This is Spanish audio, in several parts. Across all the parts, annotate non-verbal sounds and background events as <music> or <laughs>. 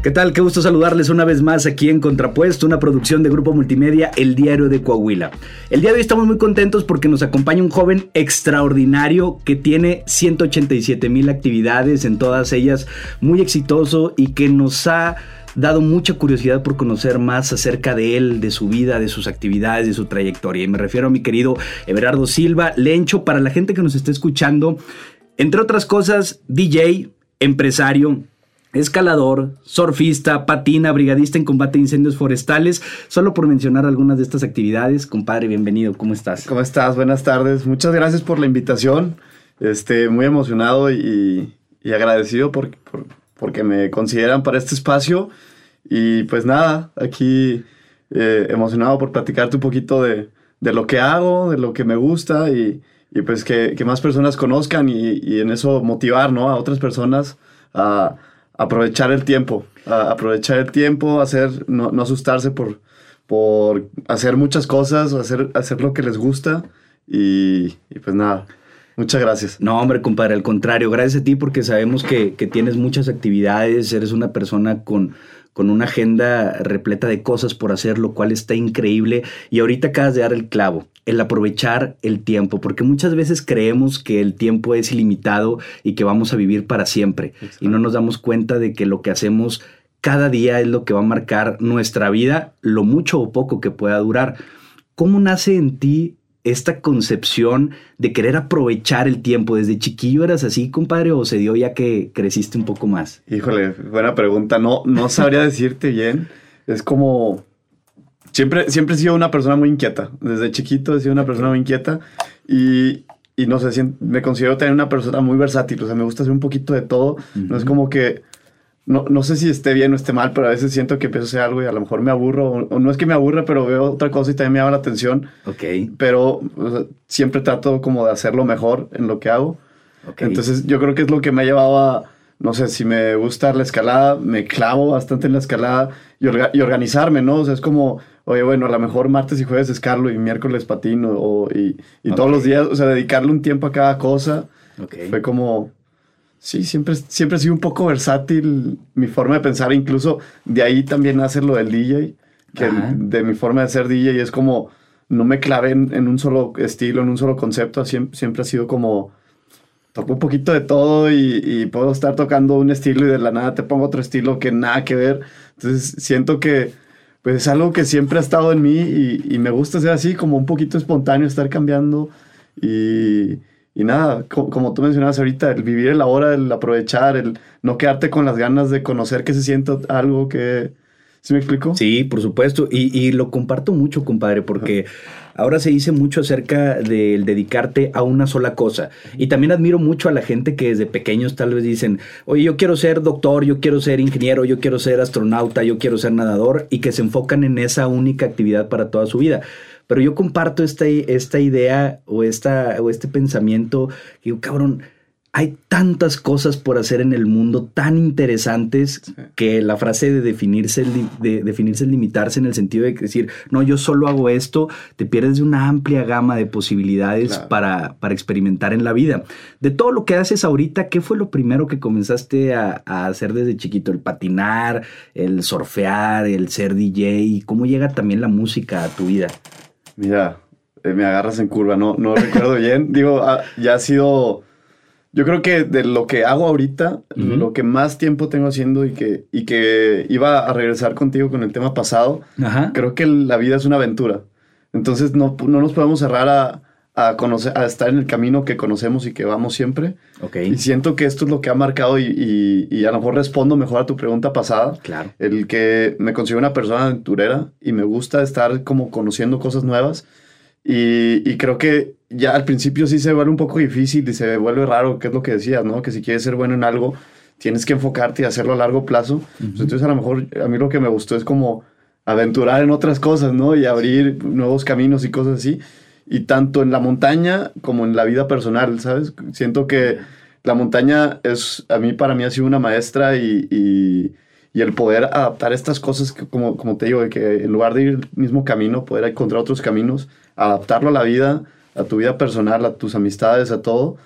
¿Qué tal? Qué gusto saludarles una vez más aquí en Contrapuesto, una producción de Grupo Multimedia, El Diario de Coahuila. El día de hoy estamos muy contentos porque nos acompaña un joven extraordinario que tiene 187 mil actividades, en todas ellas muy exitoso y que nos ha dado mucha curiosidad por conocer más acerca de él, de su vida, de sus actividades, de su trayectoria. Y me refiero a mi querido Everardo Silva, Lencho, para la gente que nos está escuchando, entre otras cosas, DJ, empresario, escalador, surfista, patina, brigadista en combate de incendios forestales, solo por mencionar algunas de estas actividades. Compadre, bienvenido, ¿cómo estás? ¿Cómo estás? Buenas tardes. Muchas gracias por la invitación. Este, muy emocionado y, agradecido por, porque me consideran para este espacio. Y pues nada, aquí eh, emocionado por platicarte un poquito de, lo que hago, de lo que me gusta y, pues que, más personas conozcan y, y, en eso motivar ¿no? a otras personas a aprovechar el tiempo, aprovechar el tiempo, hacer, no, asustarse por, por hacer muchas cosas, hacer, hacer lo que les gusta y, pues nada. Muchas gracias. No, hombre, compadre, al contrario, gracias a ti porque sabemos que, que tienes muchas actividades, eres una persona con, con una agenda repleta de cosas por hacer, lo cual está increíble. Y ahorita acabas de dar el clavo, el aprovechar el tiempo, porque muchas veces creemos que el tiempo es ilimitado y que vamos a vivir para siempre. Y no nos damos cuenta de que lo que hacemos cada día es lo que va a marcar nuestra vida, lo mucho o poco que pueda durar. ¿Cómo nace en ti esta concepción de querer aprovechar el tiempo? ¿Desde chiquillo eras así, compadre, o se dio ya que creciste un poco más? Híjole, buena pregunta. No, no sabría decirte bien. Es como... Siempre, siempre he sido una persona muy inquieta. Desde chiquito he sido una persona muy inquieta y, y no sé, me considero tener una persona muy versátil. O sea, me gusta hacer un poquito de todo. No es como que no, no, sé si esté bien o esté mal, pero a veces siento que empiezo a hacer algo y a lo mejor me aburro, o, no es que me aburre, pero veo otra cosa y también me llama la atención. Ok. Pero siempre trato como de hacerlo mejor en lo que hago. Okay. Entonces yo creo que es lo que me ha llevado a, no sé, si me gusta la escalada, me clavo bastante en la escalada y, y organizarme, ¿no? O sea, es como, oye, bueno, a lo mejor martes y jueves escalo y miércoles patino, o, y, y todos los días, o sea, dedicarle un tiempo a cada cosa. Okay. Fue como, Sí, siempre, siempre he sido un poco versátil mi forma de pensar, incluso de ahí también nace lo del DJ, que de mi forma de ser DJ es como, no me clavé en, un solo estilo, en un solo concepto, siempre, siempre ha sido como, toco un poquito de todo y, puedo estar tocando un estilo y de la nada te pongo otro estilo que nada que ver, entonces siento que pues es algo que siempre ha estado en mí y, y me gusta ser así, como un poquito espontáneo, estar cambiando y y nada, como, tú mencionabas ahorita, el vivir el ahora, el aprovechar, el no quedarte con las ganas de conocer que se siente algo que... ¿Sí me explico? Sí, por supuesto. Y, lo comparto mucho, compadre, porque ahora se dice mucho acerca del dedicarte a una sola cosa. Y también admiro mucho a la gente que desde pequeños tal vez dicen, oye, yo quiero ser doctor, yo quiero ser ingeniero, yo quiero ser astronauta, yo quiero ser nadador, y que se enfocan en esa única actividad para toda su vida. Pero yo comparto esta, esta idea o, esta, o este pensamiento. Digo, cabrón, hay tantas cosas por hacer en el mundo tan interesantes que la frase de definirse, de definirse es limitarse en el sentido de decir, no, yo solo hago esto, te pierdes de una amplia gama de posibilidades para, para, experimentar en la vida. De todo lo que haces ahorita, ¿qué fue lo primero que comenzaste a, a, hacer desde chiquito? El patinar, el surfear, el ser DJ, ¿cómo llega también la música a tu vida? Mira, eh, me agarras en curva, no, no recuerdo <laughs> bien. Digo, ah, ya ha sido. Yo creo que de lo que hago ahorita, lo que más tiempo tengo haciendo y que, y que iba a regresar contigo con el tema pasado, creo que la vida es una aventura. Entonces no, no nos podemos cerrar a, a, conocer, a estar en el camino que conocemos y que vamos siempre. Okay. Y siento que esto es lo que ha marcado y, y, a lo mejor respondo mejor a tu pregunta pasada. Claro. El que me considero una persona aventurera y me gusta estar como conociendo cosas nuevas. Y, y, creo que ya al principio sí se vuelve un poco difícil y se vuelve raro, que es lo que decías, ¿no? Que si quieres ser bueno en algo, tienes que enfocarte y hacerlo a largo plazo. Pues entonces a lo mejor a mí lo que me gustó es como aventurar en otras cosas, ¿no? Y abrir nuevos caminos y cosas así y tanto en la montaña como en la vida personal, ¿sabes? Siento que la montaña es, a mí, para mí ha sido una maestra y, y, el poder adaptar estas cosas, como, como te digo, que en lugar de ir el mismo camino, poder encontrar otros caminos, adaptarlo a la vida, a tu vida personal, a tus amistades, a todo,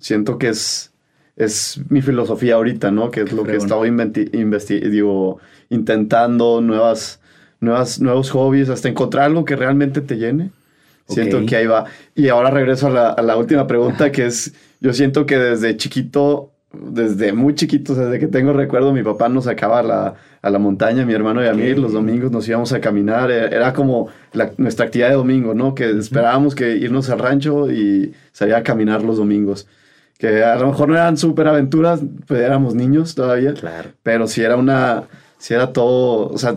siento que es, es mi filosofía ahorita, ¿no? Que es lo que he estado digo, intentando, nuevas, nuevas, nuevos hobbies, hasta encontrar algo que realmente te llene. Siento que ahí va. Y ahora regreso a la, a la última pregunta, que es, yo siento que desde chiquito, desde muy chiquito, desde que tengo recuerdo, mi papá nos sacaba a la, a la montaña, mi hermano y a mí, los domingos nos íbamos a caminar. Era como nuestra actividad de domingo, ¿no? Que esperábamos que irnos al rancho y salir a caminar los domingos. Que a lo mejor no eran súper aventuras, pues éramos niños todavía. Claro. Pero si era una, si era todo, o sea,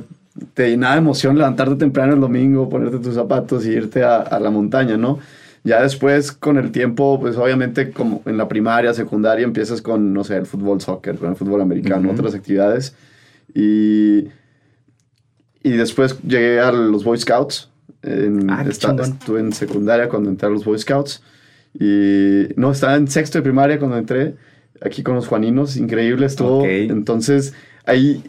te llenaba de emoción levantarte temprano el domingo, ponerte tus zapatos y irte a, la montaña, ¿no? Ya después, con el tiempo, pues obviamente como en la primaria, secundaria, empiezas con, no sé, el fútbol, soccer, con el fútbol americano, otras actividades. Y, y después llegué a los Boy Scouts. En, ah, estuve en secundaria cuando entré a los Boy Scouts. Y no, estaba en sexto de primaria cuando entré. Aquí con los Juaninos, increíble estuvo. Entonces, ahí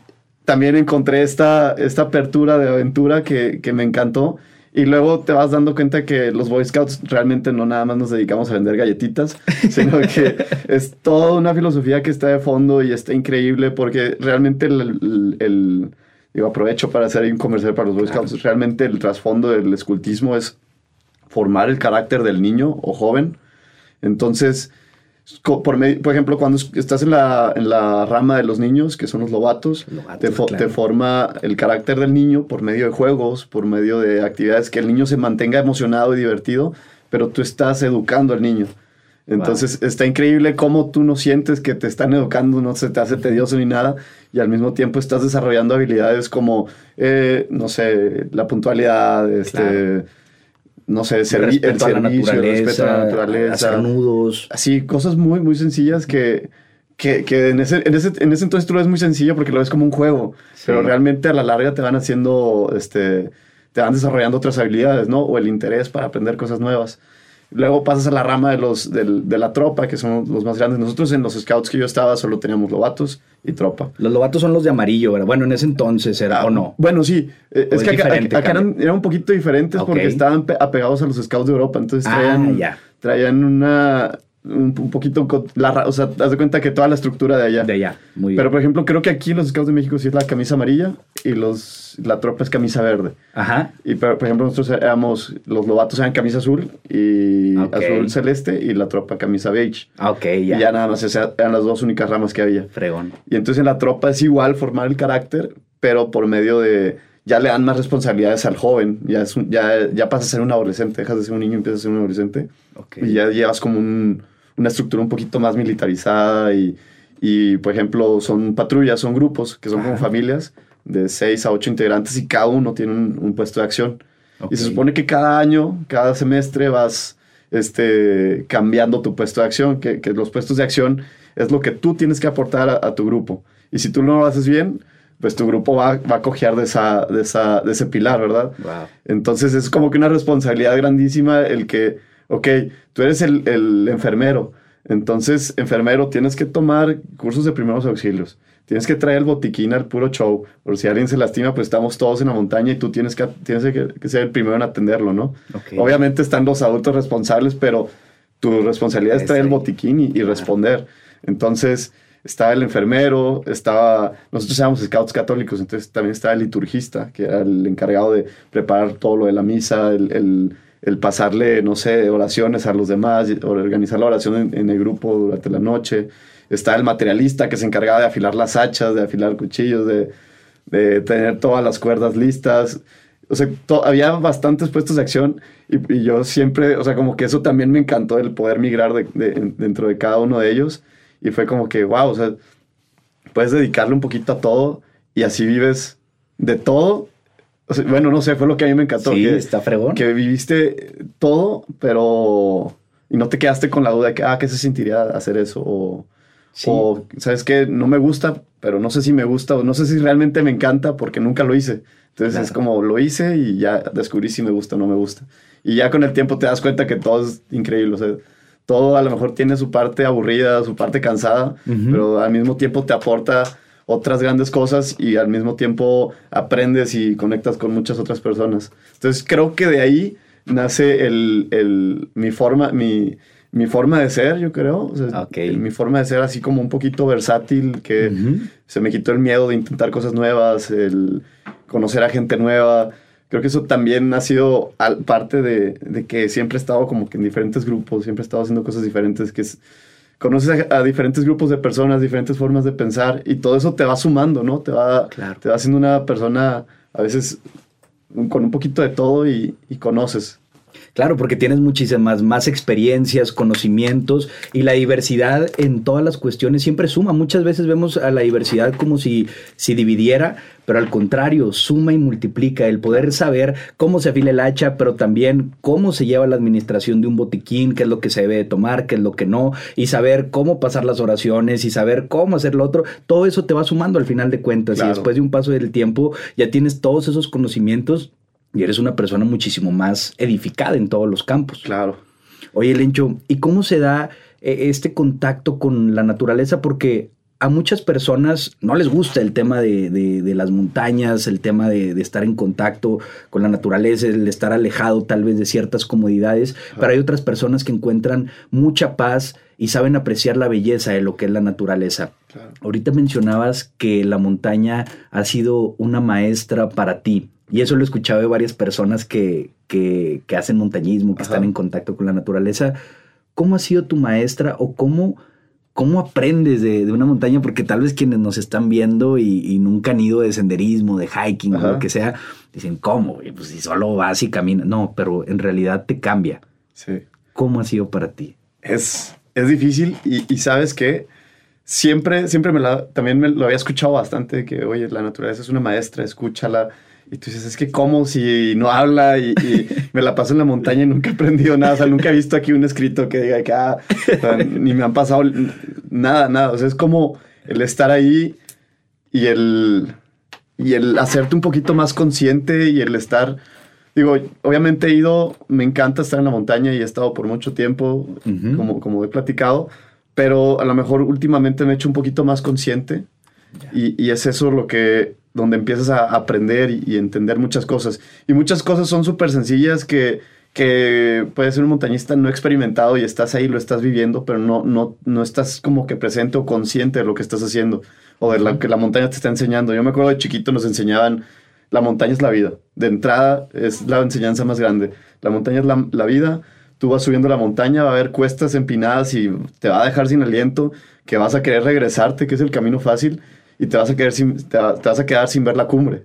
también encontré esta, esta apertura de aventura que, que, me encantó. Y luego te vas dando cuenta que los Boy Scouts realmente no nada más nos dedicamos a vender galletitas, <laughs> sino que es toda una filosofía que está de fondo y está increíble porque realmente el, el, digo, aprovecho para hacer un comercial para los Boy Scouts, realmente el trasfondo del escultismo es formar el carácter del niño o joven. Entonces, por, por ejemplo, cuando estás en la, en la, rama de los niños, que son los lobatos, te, te, forma el carácter del niño por medio de juegos, por medio de actividades que el niño se mantenga emocionado y divertido, pero tú estás educando al niño. Entonces está increíble cómo tú no sientes que te están educando, no se te hace tedioso ni nada, y al mismo tiempo estás desarrollando habilidades como, eh, no sé, la puntualidad, este no sé, el, servicio, el respeto a la naturaleza, hacer nudos. Así, cosas muy, muy sencillas que, que, que en, ese, en, ese, en, ese, entonces tú lo ves muy sencillo porque lo ves como un juego, pero realmente a la larga te van haciendo, este, te van desarrollando otras habilidades, ¿no? O el interés para aprender cosas nuevas. Luego pasas a la rama de, los, de, de, la tropa, que son los más grandes. Nosotros en los scouts que yo estaba solo teníamos lobatos y tropa. Los lobatos son los de amarillo, ¿verdad? Bueno, en ese entonces era, ¿o no? Bueno, sí. Eh, es, que acá, eran, un poquito diferentes porque estaban apegados a los scouts de Europa. Entonces ah, traían, traían una, un, poquito, la, o sea, haz de cuenta que toda la estructura de allá. De allá, muy Pero, por ejemplo, creo que aquí los Scouts de México sí es la camisa amarilla y los, la tropa es camisa verde. Ajá. Y, por, ejemplo, nosotros éramos, los lobatos eran camisa azul y azul celeste y la tropa camisa beige. Ah, ok, ya. Y ya nada más, eran las dos únicas ramas que había. Fregón. Y entonces en la tropa es igual formar el carácter, pero por medio de ya le dan más responsabilidades al joven, ya, es ya, ya pasas a ser un adolescente, dejas de ser un niño y empiezas a ser un adolescente. Okay. Y ya llevas como un, una estructura un poquito más militarizada y, y, por ejemplo, son patrullas, son grupos, que son como familias de seis a ocho integrantes y cada uno tiene un, puesto de acción. Y se supone que cada año, cada semestre vas este, cambiando tu puesto de acción, que, que los puestos de acción es lo que tú tienes que aportar a, tu grupo. Y si tú no lo haces bien, pues tu grupo va, va a cojear de, esa, de, esa, de ese pilar, ¿verdad? Entonces es como que una responsabilidad grandísima el que ok, tú eres el, enfermero, entonces, enfermero, tienes que tomar cursos de primeros auxilios. Tienes que traer el botiquín al puro show. Por si alguien se lastima, pues estamos todos en la montaña y tú tienes que, tienes que, ser el primero en atenderlo, ¿no? Obviamente están los adultos responsables, pero tu responsabilidad es traer el botiquín y, responder. Entonces, estaba el enfermero, estaba... Nosotros éramos scouts católicos, entonces también estaba el liturgista, que era el encargado de preparar todo lo de la misa, el el pasarle, no sé, oraciones a los demás, organizar la oración en, el grupo durante la noche. Está el materialista que se encargaba de afilar las hachas, de afilar cuchillos, de, de tener todas las cuerdas listas. O sea, había bastantes puestos de acción y, yo siempre, o sea, como que eso también me encantó el poder migrar de, dentro de cada uno de ellos. Y fue como que, wow, o sea, puedes dedicarle un poquito a todo y así vives de todo bueno, no sé, fue lo que a mí me encantó. Sí, que, está fregón. Que viviste todo, pero... Y no te quedaste con la duda de que, ah, ¿qué se sentiría hacer eso? O, o, ¿sabes qué? No me gusta, pero no sé si me gusta o no sé si realmente me encanta porque nunca lo hice. Entonces es como, lo hice y ya descubrí si me gusta o no me gusta. Y ya con el tiempo te das cuenta que todo es increíble. O sea, todo a lo mejor tiene su parte aburrida, su parte cansada, pero al mismo tiempo te aporta otras grandes cosas y al mismo tiempo aprendes y conectas con muchas otras personas. Entonces creo que de ahí nace el, el, mi forma, mi, mi forma de ser, yo creo. Mi forma de ser así como un poquito versátil, que se me quitó el miedo de intentar cosas nuevas, el conocer a gente nueva. Creo que eso también ha sido parte de, de, que siempre he estado como que en diferentes grupos, siempre he estado haciendo cosas diferentes, que es, conoces a, diferentes grupos de personas, diferentes formas de pensar y todo eso te va sumando, ¿no? Te va, te va haciendo una persona a veces con un poquito de todo y, y conoces. Claro, porque tienes muchísimas más experiencias, conocimientos y la diversidad en todas las cuestiones siempre suma. Muchas veces vemos a la diversidad como si, si dividiera, pero al contrario, suma y multiplica el poder saber cómo se afila el hacha, pero también cómo se lleva la administración de un botiquín, qué es lo que se debe tomar, qué es lo que no, y saber cómo pasar las oraciones y saber cómo hacer lo otro. Todo eso te va sumando al final de cuentas y después de un paso del tiempo ya tienes todos esos conocimientos y eres una persona muchísimo más edificada en todos los campos. Claro. Oye, Lencho, ¿y cómo se da eh, este contacto con la naturaleza? Porque a muchas personas no les gusta el tema de, las montañas, el tema de, estar en contacto con la naturaleza, el estar alejado tal vez de ciertas comodidades, pero hay otras personas que encuentran mucha paz y saben apreciar la belleza de lo que es la naturaleza. Ahorita mencionabas que la montaña ha sido una maestra para ti. Y eso lo he escuchado de varias personas que, que, hacen montañismo, que están en contacto con la naturaleza. ¿Cómo ha sido tu maestra o cómo, cómo aprendes de, de una montaña? Porque tal vez quienes nos están viendo y, nunca han ido de senderismo, de hiking o lo que sea, dicen, ¿cómo? Pues si solo vas y caminas. No, pero en realidad te cambia. Sí. ¿Cómo ha sido para ti? Es, es difícil y, y sabes que siempre, siempre me la, también me lo había escuchado bastante, que oye, la naturaleza es una maestra, escúchala y tú dices, es que cómo si no habla y, me la paso en la montaña y nunca he aprendido nada. O sea, nunca he visto aquí un escrito que diga que, ah, ni me han pasado nada, nada. O sea, es como el estar ahí y el, y el hacerte un poquito más consciente y el estar... Digo, obviamente he ido, me encanta estar en la montaña y he estado por mucho tiempo, como, como he platicado, pero a lo mejor últimamente me he hecho un poquito más consciente y, y, es eso lo que donde empiezas a aprender y, entender muchas cosas. Y muchas cosas son súper sencillas que, que puedes ser un montañista no experimentado y estás ahí, lo estás viviendo, pero no, no, no estás como que presente o consciente de lo que estás haciendo o de lo que la montaña te está enseñando. Yo me acuerdo de chiquito nos enseñaban, la montaña es la vida. De entrada es la enseñanza más grande. La montaña es la, la vida. Tú vas subiendo la montaña, va a haber cuestas empinadas y te va a dejar sin aliento, que vas a querer regresarte, que es el camino fácil y te vas a quedar sin, te, vas a quedar sin ver la cumbre.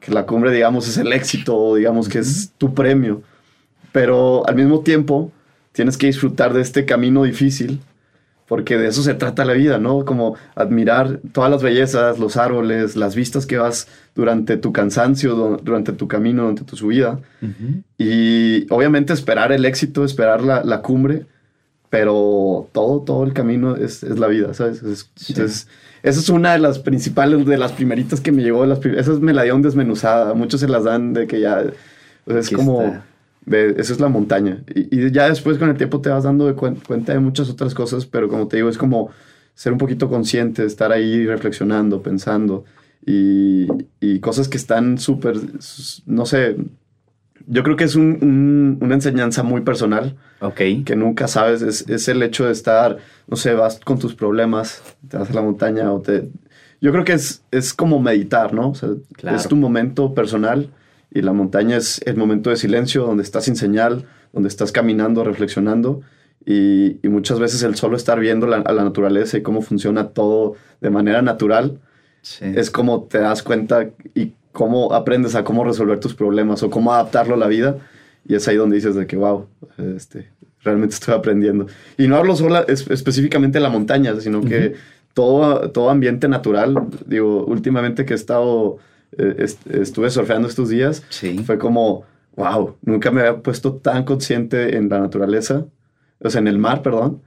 Que la cumbre, digamos, es el éxito, digamos que es tu premio. Pero al mismo tiempo tienes que disfrutar de este camino difícil, porque de eso se trata la vida, ¿no? Como admirar todas las bellezas, los árboles, las vistas que vas durante tu cansancio, durante tu camino, durante tu subida. Y obviamente esperar el éxito, esperar la, la, cumbre, pero todo, todo el camino es, es la vida, ¿sabes? Entonces, esa es una de las principales, de las primeritas que me llegó. Las esas me la dieron desmenuzada. Muchos se las dan de que ya. es como. eso es la montaña. Y, ya después con el tiempo te vas dando de cuenta de muchas otras cosas, pero como te digo, es como ser un poquito consciente, estar ahí reflexionando, pensando. Y, y cosas que están súper, no sé, yo creo que es una enseñanza muy personal. Ok. Que nunca sabes. Es, el hecho de estar, no sé, vas con tus problemas, te vas a la montaña o te. Yo creo que es, es como meditar, ¿no? O sea, es tu momento personal y la montaña es el momento de silencio donde estás sin señal, donde estás caminando, reflexionando. Y, muchas veces el solo estar viendo a la naturaleza y cómo funciona todo de manera natural es como te das cuenta y cómo aprendes a cómo resolver tus problemas o cómo adaptarlo a la vida. Y es ahí donde dices de que, wow, este, realmente estoy aprendiendo. Y no hablo solo específicamente de la montaña, sino que todo, todo ambiente natural, digo, últimamente que he estado, eh, estuve surfeando estos días, fue como, wow, nunca me había puesto tan consciente en la naturaleza, o sea, en el mar, perdón,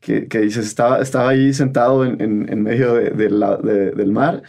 que, que dices, estaba, estaba ahí sentado en, en, medio de, del mar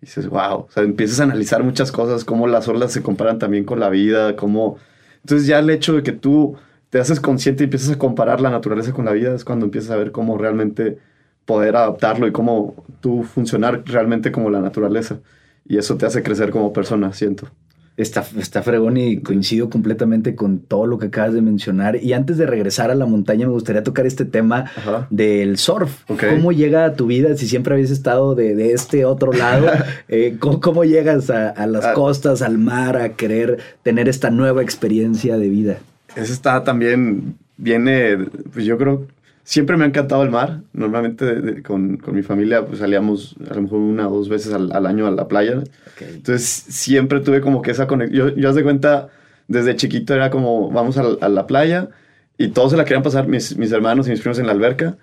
y dices, wow, o sea, empiezas a analizar muchas cosas, cómo las olas se comparan también con la vida, cómo... Entonces ya el hecho de que tú te haces consciente y empiezas a comparar la naturaleza con la vida es cuando empiezas a ver cómo realmente poder adaptarlo y cómo tú funcionar realmente como la naturaleza. Y eso te hace crecer como persona, siento. Está, está fregón y coincido completamente con todo lo que acabas de mencionar. Y antes de regresar a la montaña, me gustaría tocar este tema del surf. ¿Cómo llega a tu vida si siempre habías estado de, este otro lado? <laughs> Eh, ¿cómo, llegas a, las ah. costas, al mar, a querer tener esta nueva experiencia de vida? Eso está también, viene, pues yo creo, siempre me ha encantado el mar. Normalmente con, con, mi familia pues salíamos a lo mejor una o dos veces al, al año a la playa. Entonces siempre tuve como que esa conexión. Yo, yo de cuenta, desde chiquito era como, vamos a, a, la playa y todos se la querían pasar, mis, mis hermanos y mis primos en la alberca.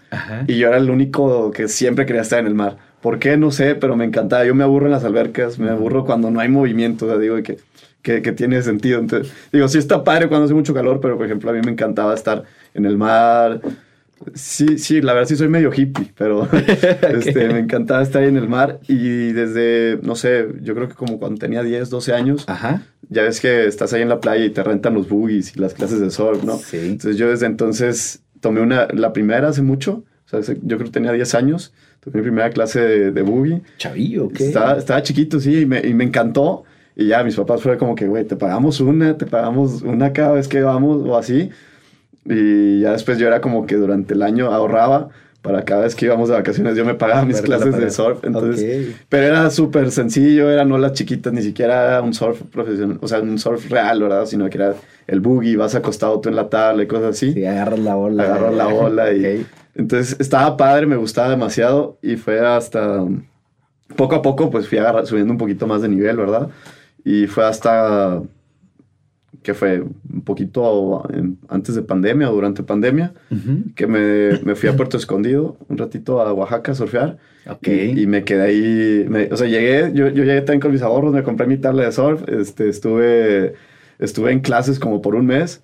Y yo era el único que siempre quería estar en el mar. ¿Por qué? No sé, pero me encantaba. Yo me aburro en las albercas, me aburro cuando no hay movimiento. O sea, digo que, que, que tiene sentido. Entonces, digo, sí está padre cuando hace mucho calor, pero por ejemplo a mí me encantaba estar en el mar, Sí, sí, la verdad sí soy medio hippie, pero <laughs> este, me encantaba estar ahí en el mar y desde, no sé, yo creo que como cuando tenía 10, 12 años, ya ves que estás ahí en la playa y te rentan los boogies y las clases de surf, ¿no? Sí. Entonces yo desde entonces tomé una, la primera hace mucho, o sea, yo creo que tenía 10 años, tomé mi primera clase de, de boogie. Chavillo, ¿qué? Estaba, estaba chiquito, sí, y me, y me encantó. Y ya mis papás fue como que, güey, te pagamos una, te pagamos una cada vez que vamos o así. Y ya después yo era como que durante el año ahorraba para cada vez que íbamos de vacaciones yo me pagaba mis clases de surf. Entonces, Pero era súper sencillo, eran no las chiquitas, ni siquiera un surf profesional, o sea, un surf real, ¿verdad? Sino que era el boogie, vas acostado tú en la tabla y cosas así. Sí, agarras la ola. Agarras la ola y... <laughs> Entonces estaba padre, me gustaba demasiado y fue hasta... Poco a poco pues fui subiendo un poquito más de nivel, ¿verdad? Y fue hasta que fue un poquito antes de pandemia o durante pandemia, que me, me, fui a Puerto Escondido un ratito a Oaxaca a surfear. Y, me quedé ahí, o sea, llegué, yo, yo llegué también con mis ahorros, me compré mi tabla de surf, este, estuve, estuve en clases como por un mes.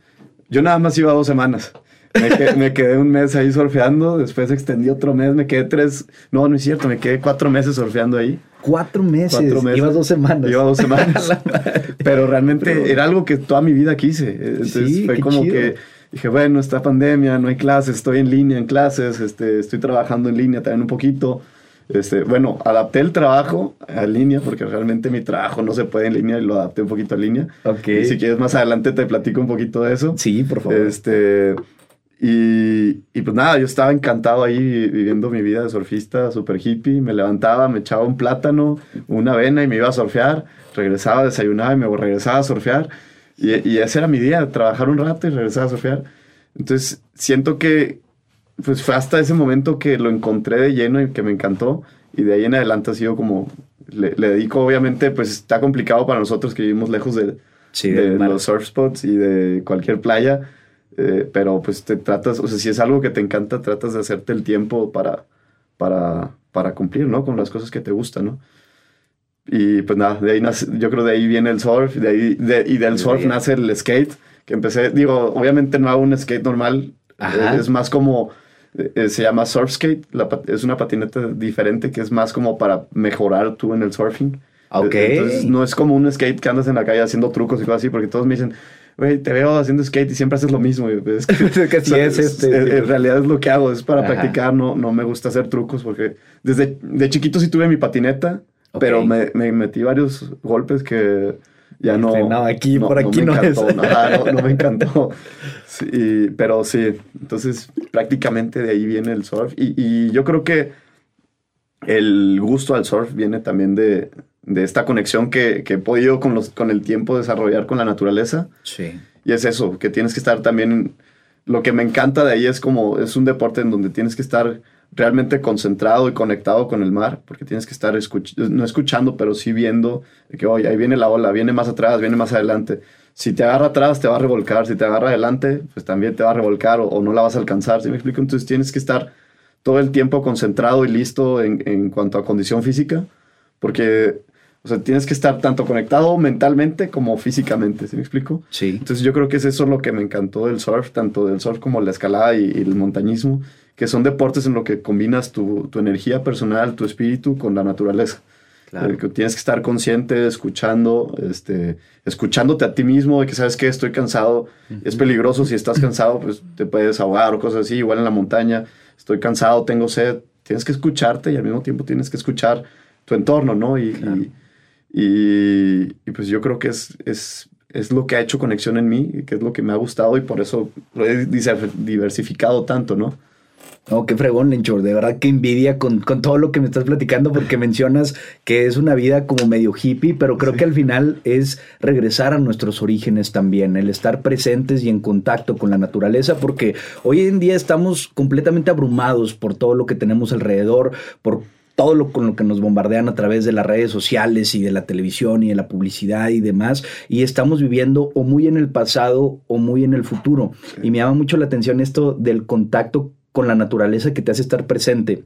Yo nada más iba dos semanas. Me quedé, un mes ahí surfeando, después extendí otro mes, me quedé tres, no, no es cierto, me quedé cuatro meses surfeando ahí. Cuatro meses, Cuatro dos semanas. Iba dos semanas. <laughs> Pero realmente era algo que toda mi vida quise. Entonces fue como que dije, bueno, esta pandemia, no hay clases, estoy en línea en clases, este, estoy trabajando en línea también un poquito. Este, bueno, adapté el trabajo a línea porque realmente mi trabajo no se puede en línea y lo adapté un poquito a línea. Okay. Y si quieres más adelante te platico un poquito de eso. Sí, por favor. Este, y, y, pues nada, yo estaba encantado ahí viviendo mi vida de surfista, super hippie. Me levantaba, me echaba un plátano, una avena y me iba a surfear. Regresaba, desayunaba y me regresaba a surfear. Y, y ese era mi día, trabajar un rato y regresar a surfear. Entonces siento que pues fue hasta ese momento que lo encontré de lleno y que me encantó. Y de ahí en adelante ha sido como, le, dedico obviamente, pues está complicado para nosotros que vivimos lejos de, de los surf spots y de cualquier playa eh, pero pues te tratas, o sea, si es algo que te encanta, tratas de hacerte el tiempo para, para, para cumplir, ¿no? Con las cosas que te gustan, ¿no? Y pues nada, de ahí nace, yo creo de ahí viene el surf, de ahí, y del surf nace el skate, que empecé, digo, obviamente no hago un skate normal, es más como, eh, se llama surf skate, es una patineta diferente que es más como para mejorar tú en el surfing. Ok. Entonces no es como un skate que andas en la calle haciendo trucos y cosas así, porque todos me dicen, güey, te veo haciendo skate y siempre haces lo mismo. Es que, <laughs> es, <laughs> este. En realidad es lo que hago, es para practicar, no, no me gusta hacer trucos porque desde de chiquito sí tuve mi patineta, pero me, me, metí varios golpes que ya no. No, aquí, por aquí no, es. no, no, me <laughs> encantó. Sí, pero sí, entonces prácticamente de ahí viene el surf. Y, y yo creo que el gusto al surf viene también de, de esta conexión que, que, he podido con, los, con el tiempo desarrollar con la naturaleza. Sí. Y es eso, que tienes que estar también... Lo que me encanta de ahí es como, es un deporte en donde tienes que estar realmente concentrado y conectado con el mar, porque tienes que estar no escuchando, pero sí viendo que, oye, ahí viene la ola, viene más atrás, viene más adelante. Si te agarra atrás, te va a revolcar. Si te agarra adelante, pues también te va a revolcar o, no la vas a alcanzar. ¿Sí me explico? Entonces tienes que estar todo el tiempo concentrado y listo en, en cuanto a condición física, porque o sea, tienes que estar tanto conectado mentalmente como físicamente, ¿sí me explico? Sí. Entonces yo creo que es eso lo que me encantó del surf, tanto del surf como la escalada y, el montañismo, que son deportes en lo que combinas tu, tu energía personal, tu espíritu con la naturaleza. Claro. Que tienes que estar consciente, escuchando, este, escuchándote a ti mismo, de que sabes que estoy cansado, es peligroso, si estás cansado, pues te puedes ahogar o cosas así, igual en la montaña, estoy cansado, tengo sed, tienes que escucharte y al mismo tiempo tienes que escuchar tu entorno, ¿no? Y Y, pues yo creo que es, es, es, lo que ha hecho conexión en mí, que es lo que me ha gustado y por eso lo he diversificado tanto, ¿no? No, qué fregón, Lenchor. De verdad que envidia con, todo lo que me estás platicando, porque mencionas que es una vida como medio hippie, pero creo que al final es regresar a nuestros orígenes también, el estar presentes y en contacto con la naturaleza, porque hoy en día estamos completamente abrumados por todo lo que tenemos alrededor, por todo lo con lo que nos bombardean a través de las redes sociales y de la televisión y de la publicidad y demás, y estamos viviendo o muy en el pasado o muy en el futuro. Y me llama mucho la atención esto del contacto con la naturaleza que te hace estar presente.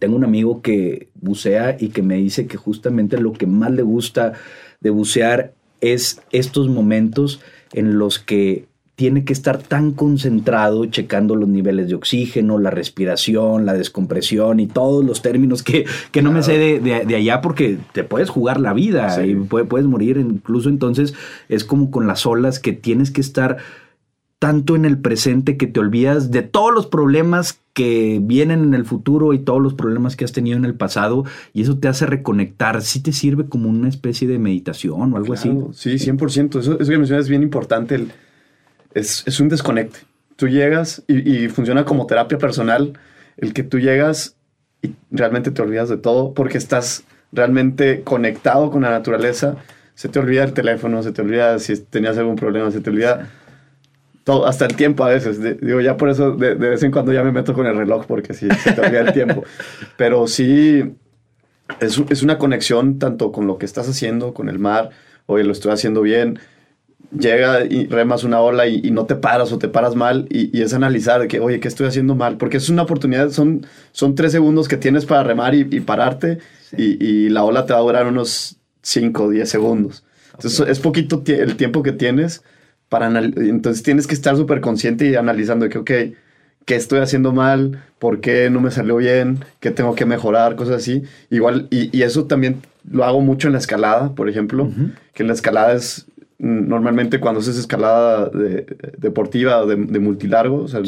Tengo un amigo que bucea y que me dice que justamente lo que más le gusta de bucear es estos momentos en los que tiene que estar tan concentrado checando los niveles de oxígeno, la respiración, la descompresión y todos los términos que, que no me sé de, allá porque te puedes jugar la vida y puedes morir incluso entonces es como con las olas que tienes que estar tanto en el presente que te olvidas de todos los problemas que vienen en el futuro y todos los problemas que has tenido en el pasado y eso te hace reconectar. ¿Sí te sirve como una especie de meditación o algo así? Sí, 100%. Eso, eso que mencionas es bien importante. El, es, un desconecte. Tú llegas y, funciona como terapia personal, el que tú llegas y realmente te olvidas de todo porque estás realmente conectado con la naturaleza. Se te olvida el teléfono, se te olvida si tenías algún problema, se te olvida todo, hasta el tiempo a veces. digo, ya por eso de, vez en cuando ya me meto con el reloj porque sí, se te olvida el tiempo. <laughs> Pero sí, es, es, una conexión tanto con lo que estás haciendo, con el mar, oye, lo estoy haciendo bien, llega y remas una ola y, no te paras o te paras mal y, es analizar que, oye, ¿qué estoy haciendo mal? Porque es una oportunidad, son, son tres segundos que tienes para remar y, pararte y, la ola te va a durar unos 5 o 10 segundos. Entonces es poquito el tiempo que tienes para entonces tienes que estar súper consciente y analizando que, ok, ¿qué estoy haciendo mal? ¿Por qué no me salió bien? ¿Qué tengo que mejorar? Cosas así. Igual, y, eso también lo hago mucho en la escalada, por ejemplo, que en la escalada es normalmente cuando haces escalada deportiva o de, multilargo, o sea,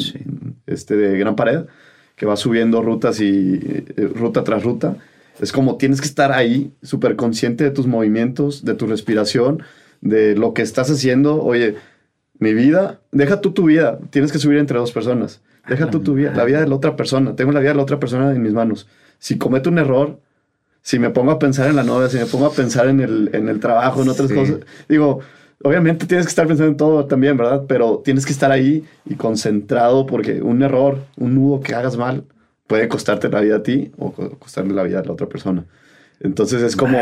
este, de gran pared, que va subiendo rutas y eh, ruta tras ruta, es como tienes que estar ahí, súper consciente de tus movimientos, de tu respiración, de lo que estás haciendo. Oye, mi vida, deja tú tu vida, tienes que subir entre dos personas. Deja tú tu vida, la vida de la otra persona. Tengo la vida de la otra persona en mis manos. Si cometo un error, si me pongo a pensar en la novia, si me pongo a pensar en el, en el trabajo, en otras cosas, digo, obviamente tienes que estar pensando en todo también, ¿verdad? Pero tienes que estar ahí y concentrado porque un error, un nudo que hagas mal, puede costarte la vida a ti o costarle la vida a la otra persona. Entonces es como,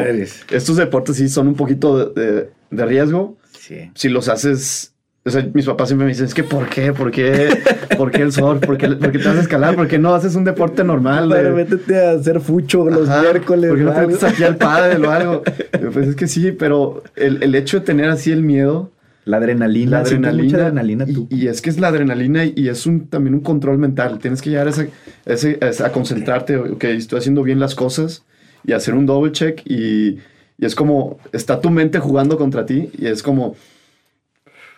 estos deportes sí son un poquito de, de, riesgo. Sí. Si los haces o sea, mis papás siempre me dicen, es que ¿por qué? ¿Por qué? ¿Por qué el surf? ¿Por qué, ¿Por qué te vas a escalar? ¿Por qué no haces un deporte normal? Pero métete a hacer fucho los miércoles. ¿Por qué no te metes aquí al padre o algo? <laughs> Pues es que sí, pero el, el, hecho de tener así el miedo... La adrenalina. La adrenalina. adrenalina tú. Y, es que es la adrenalina y es un, también un control mental. Tienes que llegar a, ese, a, concentrarte, ok, estoy haciendo bien las cosas y hacer un double check y, y es como, está tu mente jugando contra ti y es como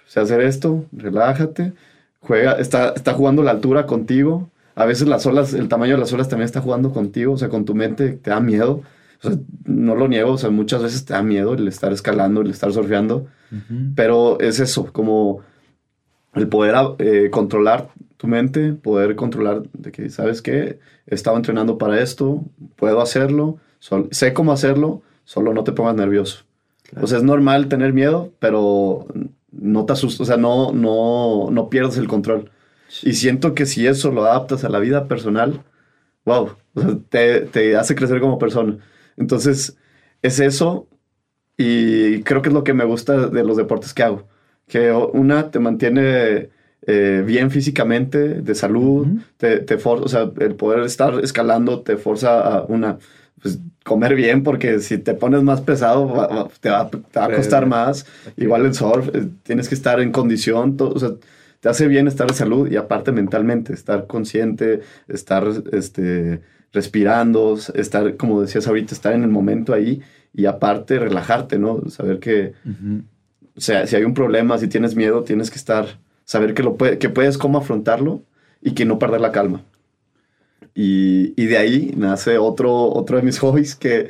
sea, hacer esto, relájate, juega, está, está jugando la altura contigo. A veces las olas, el tamaño de las olas también está jugando contigo, o sea, con tu mente te da miedo. O sea, no lo niego, o sea, muchas veces te da miedo el estar escalando, el estar surfeando, pero es eso, como el poder eh, controlar tu mente, poder controlar de que, ¿sabes qué? He estado entrenando para esto, puedo hacerlo, sé cómo hacerlo, solo no te pongas nervioso. O sea, es normal tener miedo, pero no te asustas, o sea, no, no, no pierdes el control. Y siento que si eso lo adaptas a la vida personal, wow, te, te, hace crecer como persona. Entonces, es eso y creo que es lo que me gusta de los deportes que hago. Que una te mantiene eh, bien físicamente, de salud, te, te o sea, el poder estar escalando te forza a una pues, comer bien, porque si te pones más pesado, te va, a costar más. Igual el surf, eh, tienes que estar en condición, o sea, te hace bien estar de salud y aparte mentalmente, estar consciente, estar este, respirando, estar, como decías ahorita, estar en el momento ahí y aparte relajarte, ¿no? Saber que, o sea, si hay un problema, si tienes miedo, tienes que estar, saber que, lo puede, que puedes cómo afrontarlo y que no perder la calma. Y, y, de ahí nace otro, otro de mis <laughs> hobbies que,